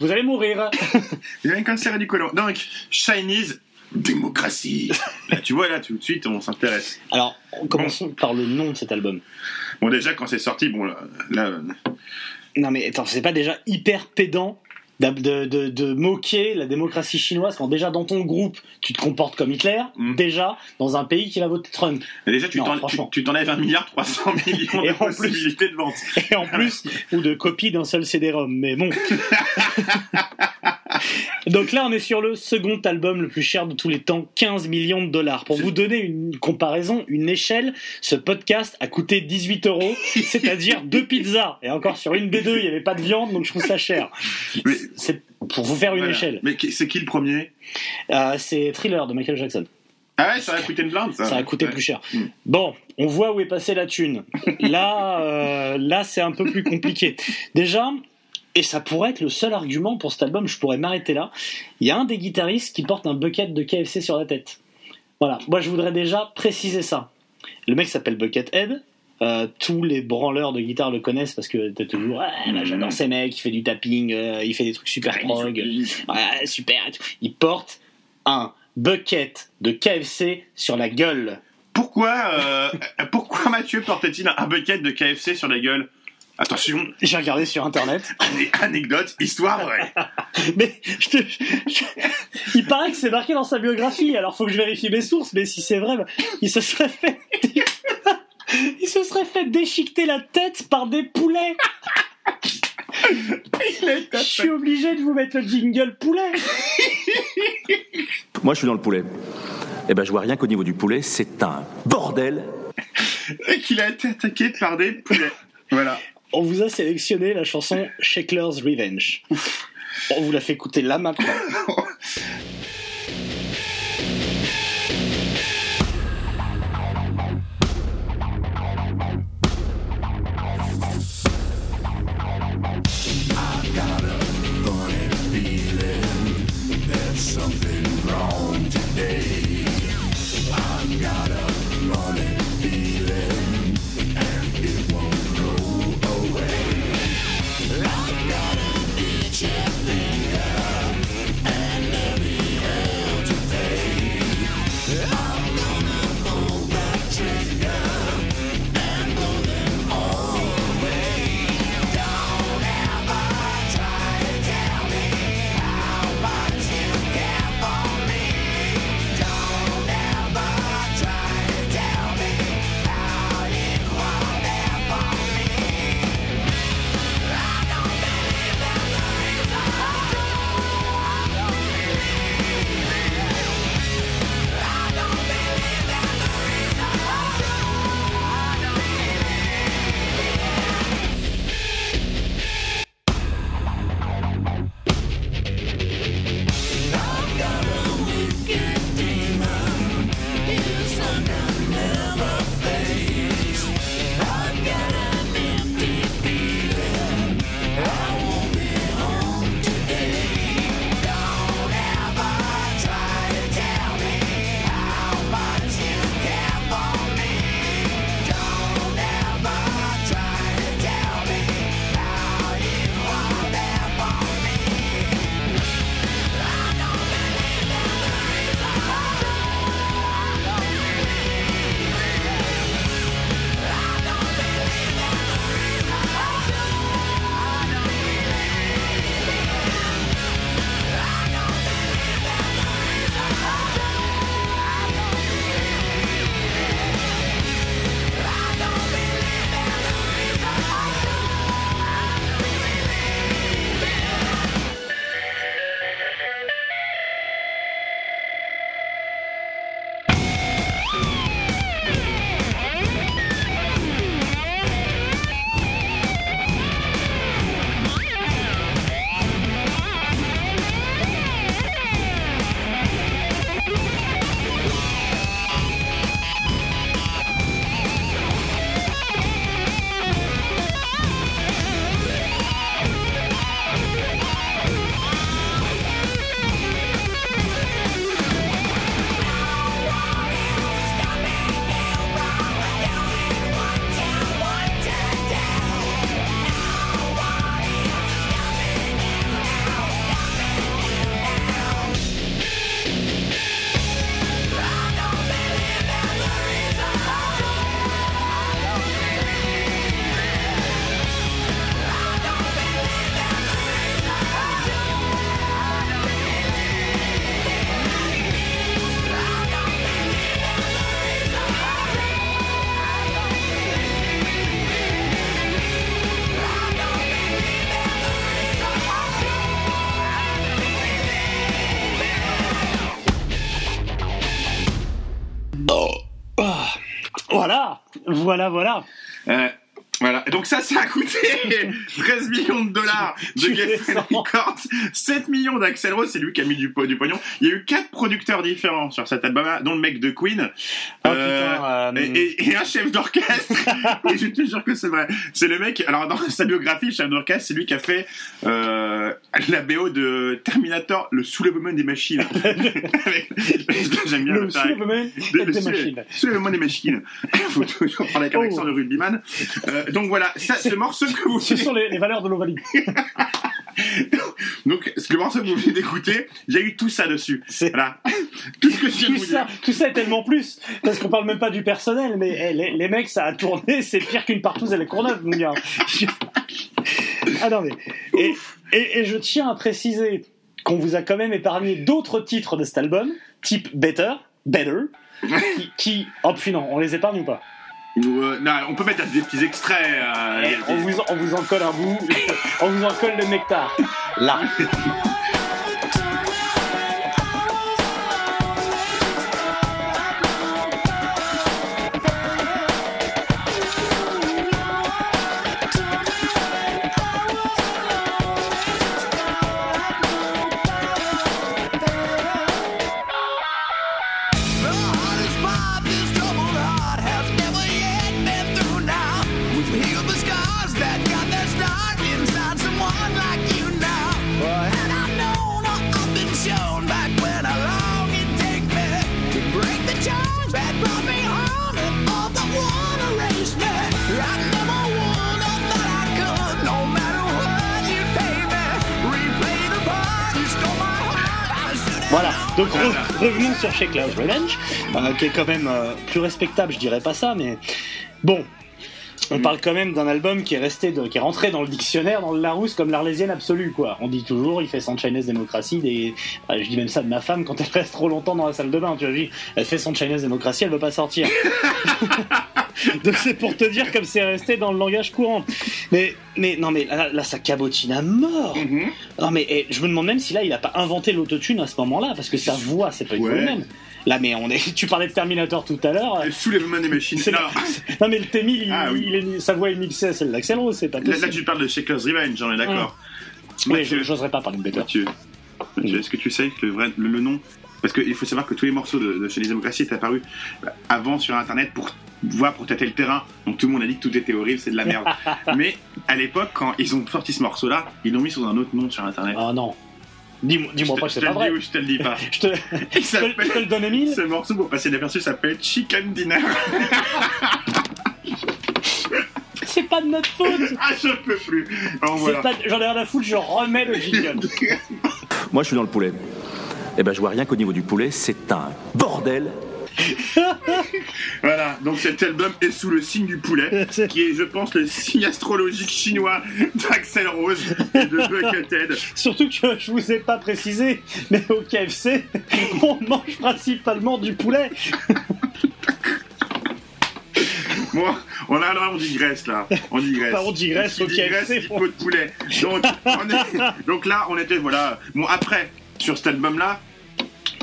[SPEAKER 1] vous allez mourir. [LAUGHS]
[SPEAKER 2] Vous avez un cancer du côlon. Donc, Chinese démocratie. Là, tu vois, là, tout de suite, on s'intéresse.
[SPEAKER 1] Alors, commençons par le nom de cet album.
[SPEAKER 2] Bon, déjà, quand c'est sorti, bon, là, là,
[SPEAKER 1] Non mais attends, c'est pas déjà hyper pédant de, de, de- moquer la démocratie chinoise quand déjà dans ton groupe tu te comportes comme Hitler,
[SPEAKER 2] Mm.
[SPEAKER 1] déjà dans un pays qui va voter Trump.
[SPEAKER 2] mais déjà, tu t'enlèves 1 milliard 300 [LAUGHS] millions
[SPEAKER 1] Et
[SPEAKER 2] de
[SPEAKER 1] en plus-
[SPEAKER 2] possibilités de vente.
[SPEAKER 1] Et en plus, [LAUGHS] ou de copie d'un seul CD-ROM. Mais bon. [LAUGHS] Donc là, on est sur le second album le plus cher de tous les temps, 15 millions de dollars. Pour vous donner une comparaison, une échelle, ce podcast a coûté 18 euros, c'est-à-dire [LAUGHS] deux pizzas. Et encore sur une des deux, il n'y avait pas de viande, donc je trouve ça cher. C'est pour vous faire une
[SPEAKER 2] Voilà.
[SPEAKER 1] échelle.
[SPEAKER 2] Mais c'est qui le premier?
[SPEAKER 1] Euh, c'est Thriller de Michael Jackson.
[SPEAKER 2] Ah ouais, ça a coûté une blinde, ça.
[SPEAKER 1] Ça a coûté
[SPEAKER 2] Ouais.
[SPEAKER 1] plus cher.
[SPEAKER 2] Mm.
[SPEAKER 1] Bon, on voit où est passée la thune. Là, euh, là, c'est un peu plus compliqué. Déjà, et ça pourrait être le seul argument pour cet album, je pourrais m'arrêter là. Il y a un des guitaristes qui porte un bucket de KFC sur la tête. Voilà. Moi, je voudrais déjà préciser ça. Le mec s'appelle Buckethead. Euh, tous les branleurs de guitare le connaissent parce que t'es toujours ouais, bah, j'adore ces mecs, il fait du tapping, euh, il fait des trucs super prog, ouais, super. et tout. Il porte un bucket de KFC sur la gueule.
[SPEAKER 2] Pourquoi, euh, [LAUGHS] pourquoi Mathieu portait-il un bucket de KFC sur la gueule? Attention,
[SPEAKER 1] J'ai regardé sur internet. [LAUGHS]
[SPEAKER 2] ane- anecdote, histoire vraie. [LAUGHS]
[SPEAKER 1] Mais je te- je- il paraît que c'est marqué dans sa biographie, alors faut que je vérifie mes sources, mais si c'est vrai, bah, il se serait fait. [LAUGHS] Il se serait fait déchiqueter la tête par des poulets. Je suis obligé de vous mettre le jingle poulet.
[SPEAKER 12] Moi, je suis dans le poulet. Eh ben, je vois rien qu'au niveau du poulet, c'est un bordel.
[SPEAKER 2] Et qu'il a été attaqué par des poulets. Voilà.
[SPEAKER 1] On vous a sélectionné la chanson Shackler's Revenge. On vous l'a fait écouter là maintenant. [LAUGHS] Voilà, voilà, voilà.
[SPEAKER 2] Euh, voilà. Donc ça, ça a coûté [LAUGHS] 13 millions de dollars de Geffen. Records, 7 millions d'Axel Rose, c'est lui qui a mis du, du pognon. Il y a eu quatre producteurs différents sur cet album-là, dont le mec de Queen.
[SPEAKER 1] Oh,
[SPEAKER 2] Euh,
[SPEAKER 1] putain, euh,
[SPEAKER 2] et, et- et un chef d'orchestre. [LAUGHS] et je te jure que c'est vrai. C'est le mec, alors dans sa biographie, le chef d'orchestre, c'est lui qui a fait euh, la BO de Terminator, le soulèvement des machines. [LAUGHS] J'aime bien
[SPEAKER 1] Le
[SPEAKER 2] le
[SPEAKER 1] soulèvement
[SPEAKER 2] de-
[SPEAKER 1] des
[SPEAKER 2] de-
[SPEAKER 1] machines.
[SPEAKER 2] Soulèvement des machines. [LAUGHS] Faut toujours parler avec un
[SPEAKER 1] Oh.
[SPEAKER 2] accent de rugbyman. Donc voilà, ça, ce morceau que vous
[SPEAKER 1] Ce sont les, les valeurs de l'Ovalie. [LAUGHS]
[SPEAKER 2] donc ce- le morceau que vous venez d'écouter, j'ai eu tout ça dessus. Voilà. [LAUGHS] Tout ce que je
[SPEAKER 1] Tout
[SPEAKER 2] vous
[SPEAKER 1] ça,
[SPEAKER 2] dire.
[SPEAKER 1] tout ça est tellement plus, parce qu'on parle même pas du personnel, mais eh, les, les mecs, ça a tourné, [LAUGHS] c'est pire qu'une partouze à la Courneuve, mon gars. Attendez. Et, et, et je tiens à préciser qu'on vous a quand même épargné d'autres titres de cet album, type Better, Better, qui, qui- oh puis non, on les épargne ou pas?
[SPEAKER 2] Euh, non, on peut mettre des petits extraits. euh,
[SPEAKER 1] Eh,
[SPEAKER 2] des-
[SPEAKER 1] on, vous, on vous en colle un bout, [LAUGHS] on vous en colle le nectar. Là. [LAUGHS] sur Chez Cloud Revenge, euh, qui est quand même euh, plus respectable, je dirais pas ça, mais bon. On
[SPEAKER 2] Mm.
[SPEAKER 1] parle quand même d'un album qui est resté, de- qui est rentré dans le dictionnaire, dans le Larousse, comme l'arlésienne absolue, quoi. On dit toujours, il fait son Chinese démocratie, des... ah, je dis même ça de ma femme quand elle reste trop longtemps dans la salle de bain, tu vois, elle fait son Chinese démocratie, elle veut pas sortir. [LAUGHS] [LAUGHS] Donc c'est pour te dire comme c'est resté dans le langage courant. Mais, mais non, mais là, là, ça cabotine à mort.
[SPEAKER 2] Mhm.
[SPEAKER 1] Non, mais je me demande même si là, il a pas inventé l'autotune à ce moment-là, parce que sa voix, c'est pas du tout le même. Là, mais on est. [LAUGHS] Tu parlais de Terminator tout à l'heure.
[SPEAKER 2] Soulèvement des machines. Non. [LAUGHS]
[SPEAKER 1] Non, mais le T1000, il,
[SPEAKER 2] Ah, oui.
[SPEAKER 1] il est- sa voix est mixée à celle d'Axel Rose, c'est pas
[SPEAKER 2] Là,
[SPEAKER 1] possible.
[SPEAKER 2] là, tu parles de Shaker's Revenge, on est d'accord. Mathieu,
[SPEAKER 1] je- j'oserais pas parler de Better.
[SPEAKER 2] Mathieu, Mathieu, est-ce que tu sais que le, vrai, le, le nom? Parce qu'il faut savoir que tous les morceaux de, de chez les démocraties étaient apparus bah, avant sur internet pour voir, pour tâter le terrain. Donc tout le monde a dit que tout était horrible, c'est de la merde. [LAUGHS] Mais à l'époque, quand ils ont sorti ce morceau-là, ils l'ont mis sous un autre nom sur internet.
[SPEAKER 1] Ah non. Dis-moi dis-moi
[SPEAKER 2] Je
[SPEAKER 1] pas
[SPEAKER 2] te-
[SPEAKER 1] que c'est
[SPEAKER 2] je te
[SPEAKER 1] pas
[SPEAKER 2] le
[SPEAKER 1] vrai.
[SPEAKER 2] dis ou je te le dis pas. [LAUGHS]
[SPEAKER 1] Je te, [LAUGHS] je te- je te le donne, Emile
[SPEAKER 2] Ce morceau, pour passer inaperçu, s'appelle Chicken Dinner.
[SPEAKER 1] C'est pas de notre faute
[SPEAKER 2] ah, je peux plus. Bon,
[SPEAKER 1] C'est
[SPEAKER 2] voilà.
[SPEAKER 1] pas- J'en ai rien à foutre, je remets le jingle.
[SPEAKER 12] Moi, je suis dans le poulet. Eh ben, je vois rien qu'au niveau du poulet, c'est un bordel. [LAUGHS]
[SPEAKER 2] Voilà, donc cet album est sous le signe du poulet, qui est, je pense, le signe astrologique chinois d'Axel Rose et de Buckethead. [LAUGHS]
[SPEAKER 1] Surtout que je vous ai pas précisé, mais au KFC, [LAUGHS] on mange principalement du poulet.
[SPEAKER 2] Bon, on a là, on digresse là. On digresse.
[SPEAKER 1] Bah, on digresse au
[SPEAKER 2] digresse, pot de poulet. Donc, on est- donc là, on était, voilà. Bon, après, sur cet album-là,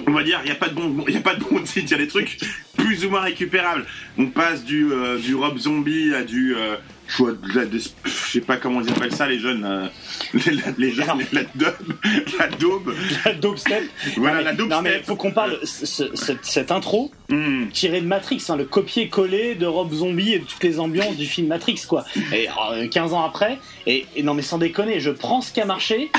[SPEAKER 2] on va dire, il n'y a pas de bon, il y a pas de bon titre, il y a des trucs plus ou moins récupérables. On passe du, euh, Rob Zombie à du, euh, je vois, de la- de- je sais pas comment ils appellent ça, les jeunes, euh, [LAUGHS] les, la- les jeunes, la daube, la daube.
[SPEAKER 1] La step.
[SPEAKER 2] Voilà,
[SPEAKER 1] non, mais,
[SPEAKER 2] la
[SPEAKER 1] non, mais faut qu'on parle ce- ce- cette, intro
[SPEAKER 2] Hmm.
[SPEAKER 1] tirée de Matrix, hein, le copier-coller de Rob Zombie et de toutes les ambiances du film Matrix, quoi. Et euh, 15 ans après, et, et non mais sans déconner, je prends ce qui a marché,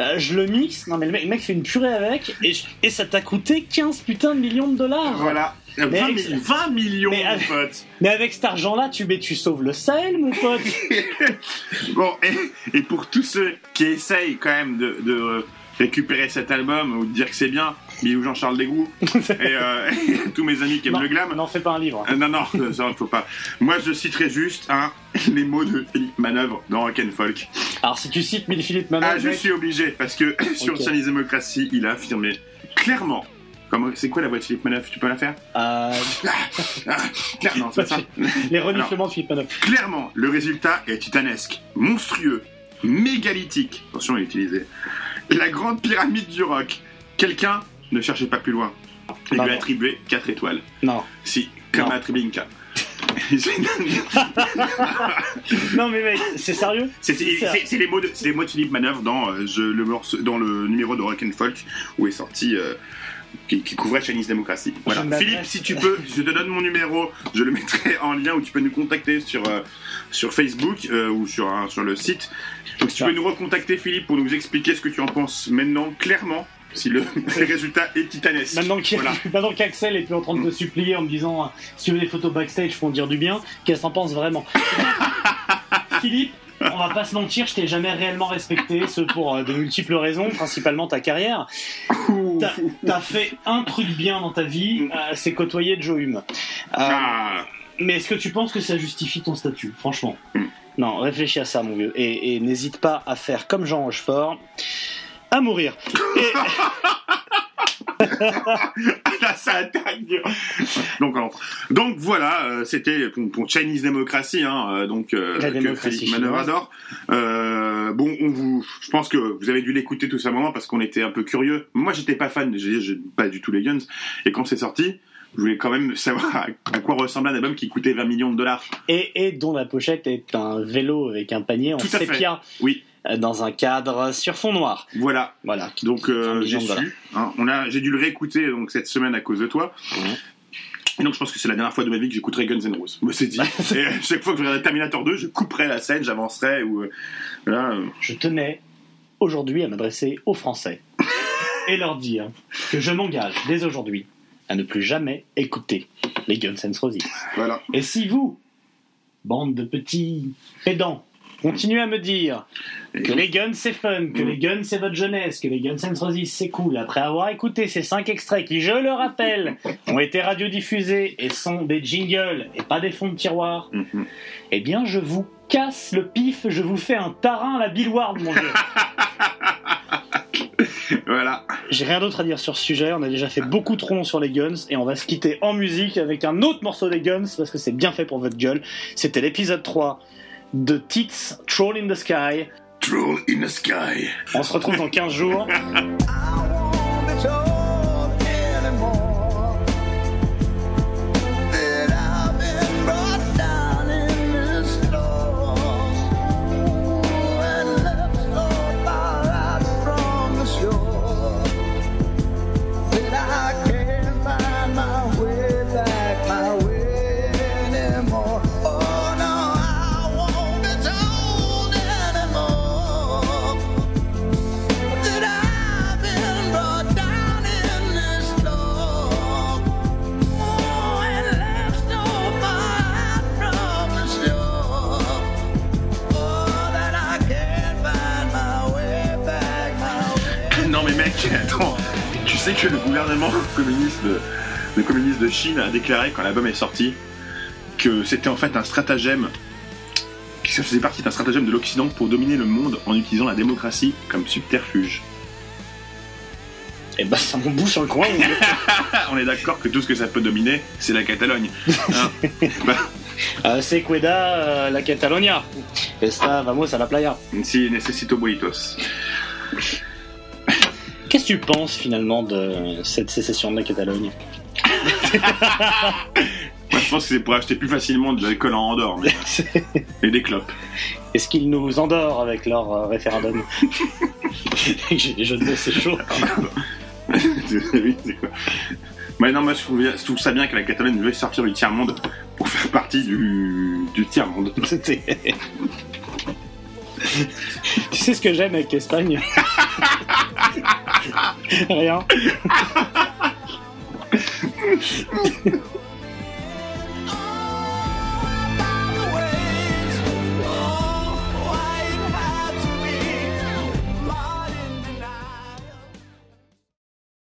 [SPEAKER 1] euh, je le mixe, non mais le mec, le mec fait une purée avec, et, je- et ça t'a coûté 15 putain de millions de dollars.
[SPEAKER 2] Voilà. 20,
[SPEAKER 1] Mais avec-
[SPEAKER 2] mi- 20 millions,
[SPEAKER 1] Mais
[SPEAKER 2] mon pote.
[SPEAKER 1] Mais avec cet argent-là, tu, tu sauves le Sahel, mon pote. [LAUGHS]
[SPEAKER 2] Bon, et, et pour tous ceux qui essayent quand même de, de, euh, récupérer cet album ou de dire que c'est bien, bisous Jean-Charles Desgroux [LAUGHS] et, euh, et [LAUGHS] tous mes amis qui aiment
[SPEAKER 1] Non,
[SPEAKER 2] le glam.
[SPEAKER 1] N'en fais pas un livre.
[SPEAKER 2] Euh, non, non, ça, faut pas. Moi, je citerai juste hein, les mots de Philippe Manœuvre dans Rock and Folk.
[SPEAKER 1] Alors si tu cites Philippe Manœuvre,
[SPEAKER 2] Ah, je
[SPEAKER 1] mec,
[SPEAKER 2] suis obligé, parce que [COUGHS] sur
[SPEAKER 1] Ok.
[SPEAKER 2] Chinese Democracy, il a affirmé clairement. Comment- C'est quoi la voix de Philippe Manœuvre Tu peux la faire
[SPEAKER 1] euh,
[SPEAKER 2] Ah, clair- Non, c'est ça. [LAUGHS]
[SPEAKER 1] les reniflements de Philippe Manœuvre.
[SPEAKER 2] Clairement, le résultat est titanesque, monstrueux, mégalithique. Attention à l'utiliser. La grande pyramide du rock. Quelqu'un ne cherchez pas plus loin. Il lui a attribué 4 étoiles.
[SPEAKER 1] Non.
[SPEAKER 2] Si, comme à Tribinka. [LAUGHS]
[SPEAKER 1] non mais mec, c'est sérieux
[SPEAKER 2] C'est les mots de, c'est les mots de Philippe Manœuvre dans, euh, je- le, morceau- dans le numéro de Rock and Folk où est sorti. euh, qui, qui couvrait Chinese Democracy. Voilà. Philippe, si tu peux, je te donne mon numéro, je le mettrai en lien où tu peux nous contacter sur, euh, sur Facebook euh, ou sur, sur le site. Donc si tu peux nous recontacter, Philippe, pour nous expliquer ce que tu en penses maintenant, clairement, si le, [LAUGHS] le résultat est titanesque.
[SPEAKER 1] Maintenant
[SPEAKER 2] Voilà. [LAUGHS]
[SPEAKER 1] qu'Axel est plus en train de te supplier en me disant euh, si tu veux des photos backstage, en dire du bien, qu'elle s'en pense vraiment. [LAUGHS] Philippe, on va pas se mentir, je t'ai jamais réellement respecté, ce pour euh, de multiples raisons, principalement ta carrière. T'as t'as fait un truc bien dans ta vie, euh, c'est côtoyer Joe Hume. Euh,
[SPEAKER 2] Ah.
[SPEAKER 1] Mais est-ce que tu penses que ça justifie ton statut, franchement?
[SPEAKER 2] Hmm.
[SPEAKER 1] Non, réfléchis à ça, mon vieux, et, et n'hésite pas à faire comme Jean Rochefort, à mourir. [LAUGHS]
[SPEAKER 2] Là, ça attaque. Donc, alors, donc voilà, euh, c'était pour, pour Chinese Democracy, hein, euh, donc euh, que Manœuvre. Euh, bon, on vous, je pense que vous avez dû l'écouter tout simplement parce qu'on était un peu curieux. Moi, j'étais pas fan, j'ai pas du tout les Guns, et quand c'est sorti, je voulais quand même savoir à, quoi ressemblait un album qui coûtait 20 millions de dollars.
[SPEAKER 1] et, et dont la pochette est un vélo avec un panier en
[SPEAKER 2] Tout à fait.
[SPEAKER 1] sépia
[SPEAKER 2] Oui.
[SPEAKER 1] Euh, dans un cadre sur fond noir.
[SPEAKER 2] Voilà.
[SPEAKER 1] Voilà.
[SPEAKER 2] Donc euh, j'ai su. hein, on a, j'ai dû le réécouter donc cette semaine à cause de toi. Et donc je pense que c'est la dernière fois de ma vie que j'écouterai Guns N' Roses. Moi c'est dit. [LAUGHS] Et chaque fois que je regarderai Terminator 2, je couperai la scène, j'avancerai ou euh, euh,
[SPEAKER 1] Je tenais aujourd'hui à m'adresser aux Français [LAUGHS] et leur dire que je m'engage dès aujourd'hui à ne plus jamais écouter les Guns N' Roses.
[SPEAKER 2] Voilà.
[SPEAKER 1] Et si vous, bande de petits pédants, continuez à me dire que les Guns c'est fun, que
[SPEAKER 2] Mm.
[SPEAKER 1] les Guns c'est votre jeunesse, que les Guns N' Roses c'est cool, après avoir écouté ces cinq extraits qui, je le rappelle, [LAUGHS] ont été radiodiffusés et sont des jingles et pas des fonds de tiroir,
[SPEAKER 2] Mhm.
[SPEAKER 1] eh bien je vous casse le pif, je vous fais un tarin à la Bill Ward, mon vieux. [LAUGHS]
[SPEAKER 2] Voilà.
[SPEAKER 1] J'ai rien d'autre à dire sur ce sujet, on a déjà fait beaucoup trop long sur les Guns et on va se quitter en musique avec un autre morceau des Guns parce que c'est bien fait pour votre gueule. C'était l'épisode 3 de Tits Troll in the Sky.
[SPEAKER 2] Troll in the Sky.
[SPEAKER 1] On se retrouve dans 15 jours. [LAUGHS]
[SPEAKER 2] gouvernement [LAUGHS] communiste de, le communiste de Chine a déclaré quand l'album est sorti que c'était en fait un stratagème que ça faisait partie d'un stratagème de l'Occident pour dominer le monde en utilisant la démocratie comme subterfuge.
[SPEAKER 1] Et bah ça m'embouche un coin. [LAUGHS]
[SPEAKER 2] On est d'accord que tout ce que ça peut dominer, c'est la Catalogne. Hein [LAUGHS] Bah,
[SPEAKER 1] Euh, c'est Cueda, euh, la Catalonia. Esta, vamos a la playa.
[SPEAKER 2] si necesito buitos.
[SPEAKER 1] Que tu penses finalement de cette sécession de la Catalogne? [LAUGHS]
[SPEAKER 2] Moi, je pense que c'est pour acheter plus facilement de l'alcool en Andorre mais- [LAUGHS] et des clopes.
[SPEAKER 1] Est-ce qu'ils nous endorent avec leur euh, référendum? [LAUGHS] J'ai des jeux de mots, c'est chaud.
[SPEAKER 2] Oui, c'est quoi? Mais non, moi je trouve, je trouve ça bien que la Catalogne veuille sortir du tiers-monde pour faire partie du, du tiers-monde.
[SPEAKER 1] C'était. Tu sais ce que j'aime avec l'Espagne? [LAUGHS] Rien. [LAUGHS]